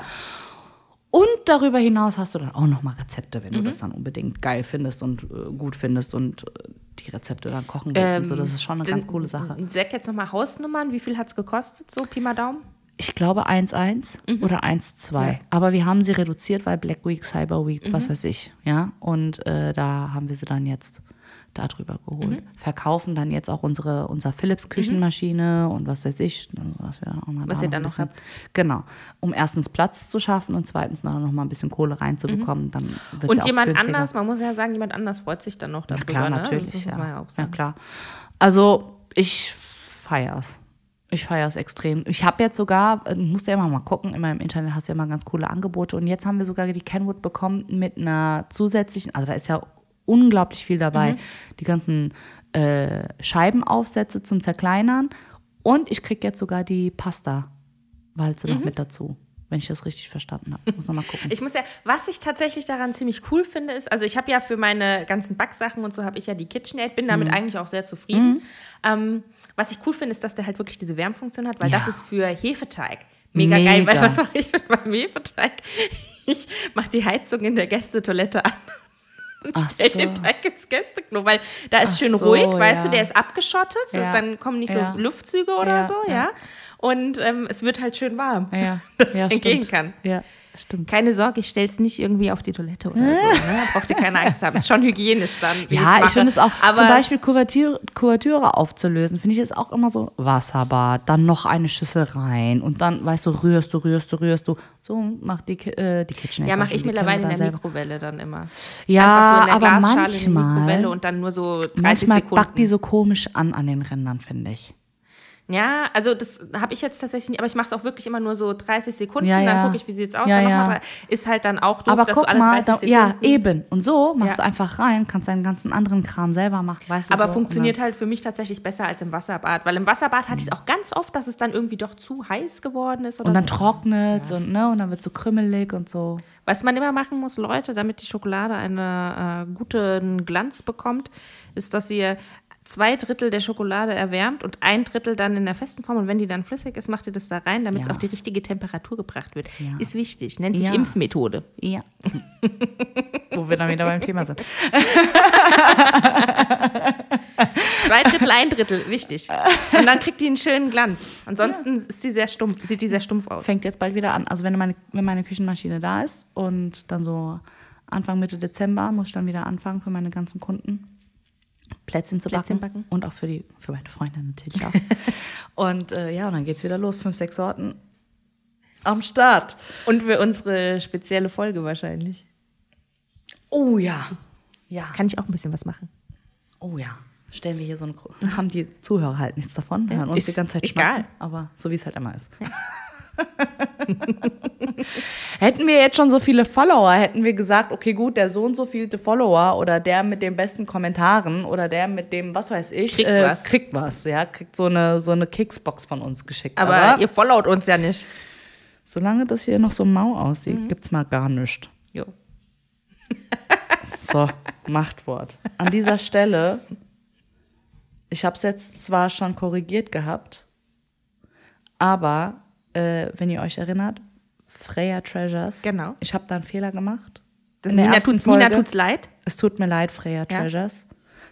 Und darüber hinaus hast du dann auch noch mal Rezepte, wenn du das dann unbedingt geil findest und äh, gut findest und äh, die Rezepte dann kochen willst und so. Das ist schon eine ganz coole Sache. Sag jetzt nochmal Hausnummern. Wie viel hat es gekostet, so Pi mal Daumen? Ich glaube 1-1 oder 1-2. Ja. Aber wir haben sie reduziert, weil Black Week, Cyber Week, was weiß ich. Ja, und äh, da haben wir sie dann jetzt darüber geholt. Verkaufen dann jetzt auch unsere unser Philips Küchenmaschine und was weiß ich, was wir auch mal Was da ihr noch dann noch habt. Genau, um erstens Platz zu schaffen und zweitens noch noch mal ein bisschen Kohle reinzubekommen, dann wird's Und ja jemand günstiger. anders, man muss ja sagen, jemand anders freut sich dann noch Ja, darüber. klar, ne? natürlich. Das muss ja. ja ja, klar. Also, ich feier's. Ich feier's extrem. Ich habe jetzt sogar, äh, musst ja immer mal gucken, immer im Internet hast du ja immer ganz coole Angebote. Und jetzt haben wir sogar die Kenwood bekommen mit einer zusätzlichen, also da ist ja unglaublich viel dabei. Mhm. Die ganzen äh, Scheibenaufsätze zum Zerkleinern. Und ich krieg jetzt sogar die Pasta-Walze Mhm. noch mit dazu. Wenn ich das richtig verstanden habe. Muss noch mal gucken. Ich muss ja, was ich tatsächlich daran ziemlich cool finde, ist, also ich habe ja für meine ganzen Backsachen und so habe ich ja die KitchenAid, bin Mhm. damit eigentlich auch sehr zufrieden. Ähm, was ich cool finde, ist, dass der halt wirklich diese Wärmefunktion hat, weil Ja. das ist für Hefeteig mega, geil. Weil Mega. was mache ich mit meinem Hefeteig? Ich mache die Heizung in der Gästetoilette an. Und Ach stell so. den Teig ins Gästeklo, weil da ist Ach schön so, ruhig, weißt ja. du, der ist abgeschottet, Ja. dann kommen nicht so Ja. Luftzüge oder so, ja. Und ähm, es wird halt schön warm, ja, dass es entgehen kann. Ja, stimmt. Keine Sorge, ich stelle es nicht irgendwie auf die Toilette oder so. Ne? Braucht ihr keine Angst haben. Ist schon hygienisch dann. wie Ja, ich finde es auch, Aber zum Beispiel Kuvertüre, Kuvertüre aufzulösen, finde ich es auch immer so Wasserbad, dann noch eine Schüssel rein und dann, weißt du, rührst du, rührst du, rührst du. So macht die, äh, die Kitchen. Ja, mache ich mittlerweile in der Mikrowelle dann immer. Ja, so aber Glasschale in die Mikrowelle manchmal, und dann nur so 30 manchmal Sekunden. backt die so komisch an an den Rändern, finde ich. Ja, also das habe ich jetzt tatsächlich nicht, aber ich mache es auch wirklich immer nur so 30 Sekunden, Ja, dann ja. gucke ich, wie sieht es aus, Ja, dann ja. drei. Ist halt dann auch doof, Aber dass guck du alle mal, 30 da, ja, Sekunden... eben. Und so machst Ja. du einfach rein, kannst deinen ganzen anderen Kram selber machen, weißt du Aber so. funktioniert halt für mich tatsächlich besser als im Wasserbad, weil im Wasserbad hatte ich es auch ganz oft, dass es dann irgendwie doch zu heiß geworden ist Und dann so. trocknet und, ne, und dann wird so krümelig und so. Was man immer machen muss, Leute, damit die Schokolade einen äh, guten Glanz bekommt, ist, dass ihr zwei Drittel der Schokolade erwärmt und ein Drittel dann in der festen Form. Und wenn die dann flüssig ist, macht ihr das da rein, damit es Ja. auf die richtige Temperatur gebracht wird. Ja. Ist wichtig. Nennt sich Ja. Impfmethode. Ja. Wo wir dann wieder beim Thema sind. Zwei Drittel, ein Drittel, wichtig. Und dann kriegt die einen schönen Glanz. Ansonsten ist die sehr stumpf, sieht die sehr stumpf aus. Fängt jetzt bald wieder an. Also wenn meine, wenn meine Küchenmaschine da ist und dann so Anfang, Mitte Dezember muss ich dann wieder anfangen für meine ganzen Kunden. Plätzchen zu Plätzchen backen. backen. Und auch für, die, für meine Freunde natürlich auch. und äh, ja, und dann geht's wieder los. Fünf, sechs Sorten am Start. Und für unsere spezielle Folge wahrscheinlich. Oh ja. Ja. Kann ich auch ein bisschen was machen. Oh ja. Stellen wir hier so eine. Gro- Haben die Zuhörer halt nichts davon. Ja, hören uns ist die ganze Zeit egal. schmatzen. Aber so wie es halt immer ist. hätten wir jetzt schon so viele Follower, hätten wir gesagt, okay, gut, der so und so vielte Follower oder der mit den besten Kommentaren oder der mit dem, was weiß ich, Kriegt äh, was. kriegt was, ja, kriegt so eine, so eine Kicksbox von uns geschickt. Aber, ihr followt uns ja nicht. solange das hier noch so mau aussieht, Mhm. gibt's mal gar nichts. Jo. So, Machtwort. An dieser Stelle, ich habe es jetzt zwar schon korrigiert gehabt, aber äh, wenn ihr euch erinnert, Freya Treasures. Genau. Ich habe da einen Fehler gemacht. Das In der Nina, ersten tut, Nina Folge. tut's leid. Es tut mir leid, Freya Treasures.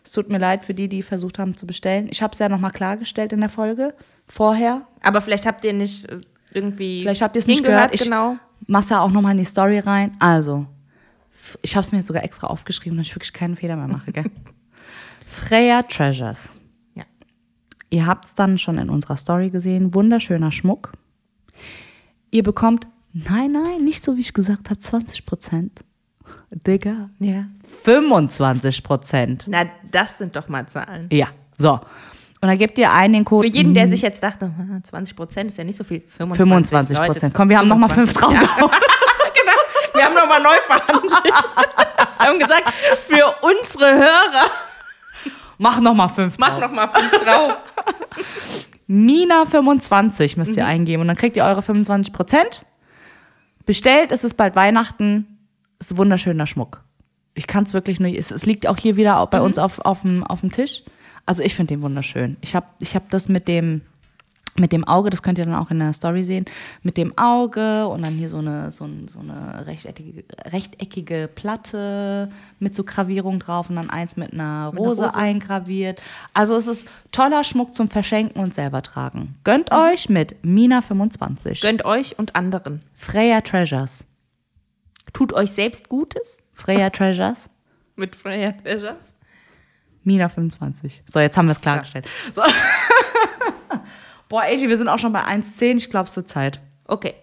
Es tut mir leid für die, die versucht haben zu bestellen. Ich habe es ja nochmal klargestellt in der Folge vorher. Aber vielleicht habt ihr nicht äh, irgendwie Vielleicht habt ihr es nicht gehört. Ich genau. mach's ja auch nochmal in die Story rein. Also, ich habe es mir jetzt sogar extra aufgeschrieben, damit ich wirklich keinen Fehler mehr mache. Gell? Freya Treasures. Ja. Ihr habt es dann schon in unserer Story gesehen. Wunderschöner Schmuck. Ihr bekommt, nein, nein, nicht so wie ich gesagt habe, 20 Prozent. Digga, ja. 25 Prozent. Na, das sind doch mal Zahlen. Ja, so. Und dann gebt ihr ein den Code. Für jeden, der sich jetzt dachte, "Ah, 20 Prozent ist ja nicht so viel. 25, 25 Leute, Prozent. Komm, wir haben nochmal fünf 25. drauf. genau. Wir haben nochmal neu verhandelt. wir haben gesagt, für unsere Hörer, Mach nochmal fünf mach drauf. nochmal fünf drauf. Mina25 müsst Mhm. ihr eingeben und dann kriegt ihr eure 25 Prozent. Bestellt, es ist bald Weihnachten. Ist wunderschöner Schmuck. Ich kann es wirklich nur, es, es liegt auch hier wieder auch bei Mhm. uns auf, auf, dem, auf dem Tisch. Also ich finde den wunderschön. Ich habe ich hab das mit dem, mit dem Auge, das könnt ihr dann auch in der Story sehen, mit dem Auge und dann hier so eine, so, so eine rechteckige, rechteckige Platte mit so Gravierung drauf und dann eins mit einer Rose, Rose. eingraviert. Also es ist toller Schmuck zum Verschenken und selber tragen. Gönnt euch mit Mina25. Gönnt euch und anderen. Freya Treasures. Tut euch selbst Gutes Freya Treasures. mit Freya Treasures. Mina25. So, jetzt haben wir es klargestellt. So. Boah, AJ, wir sind auch schon bei 1,10. Ich glaube, es wird Zeit. Okay.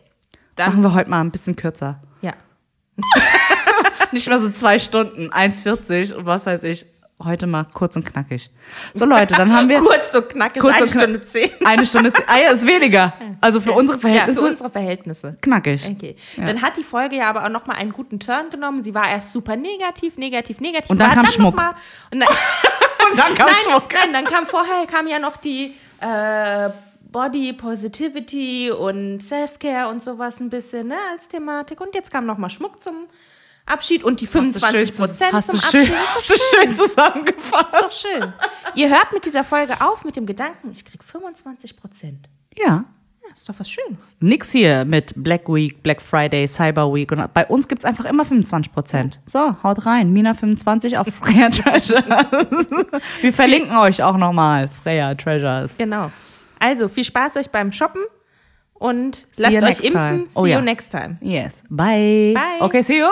Machen Dann, wir heute mal ein bisschen kürzer. ja. Nicht mehr so zwei Stunden, 1,40 und was weiß ich. Heute mal kurz und knackig. So, Leute, dann haben wir Kurz so knackig, Kurz eine und Stunde zehn. eine Stunde. zehn. Ah ja, ist weniger. Also für unsere Ja, Verhältnisse für unsere Verhältnisse. knackig. Okay. Dann hat die Folge ja aber auch nochmal einen guten Turn genommen. Sie war erst super negativ, negativ, negativ. Und dann kam noch Schmuck. Mal, und dann, Und dann kam nein, Schmuck. nein, dann kam vorher kam ja noch die äh, Body Positivity und Self-Care und sowas ein bisschen ne, als Thematik. Und jetzt kam nochmal Schmuck zum Abschied und die 25 Prozent hast zum schön, Abschied. hast du schön zusammengefasst. Ist doch schön. Ihr hört mit dieser Folge auf mit dem Gedanken, ich krieg 25 Prozent. Ja. Ja, ist doch was Schönes. Nix hier mit Black Week, Black Friday, Cyber Week. Und bei uns gibt es einfach immer 25 Prozent. So, haut rein. Mina 25 auf Freya Treasures. Wir verlinken euch auch nochmal. Freya Treasures. Genau. Also viel Spaß euch beim Shoppen und see lasst euch impfen. Time. See oh, you yeah. next time. Yes. Bye. Bye. Okay, see you.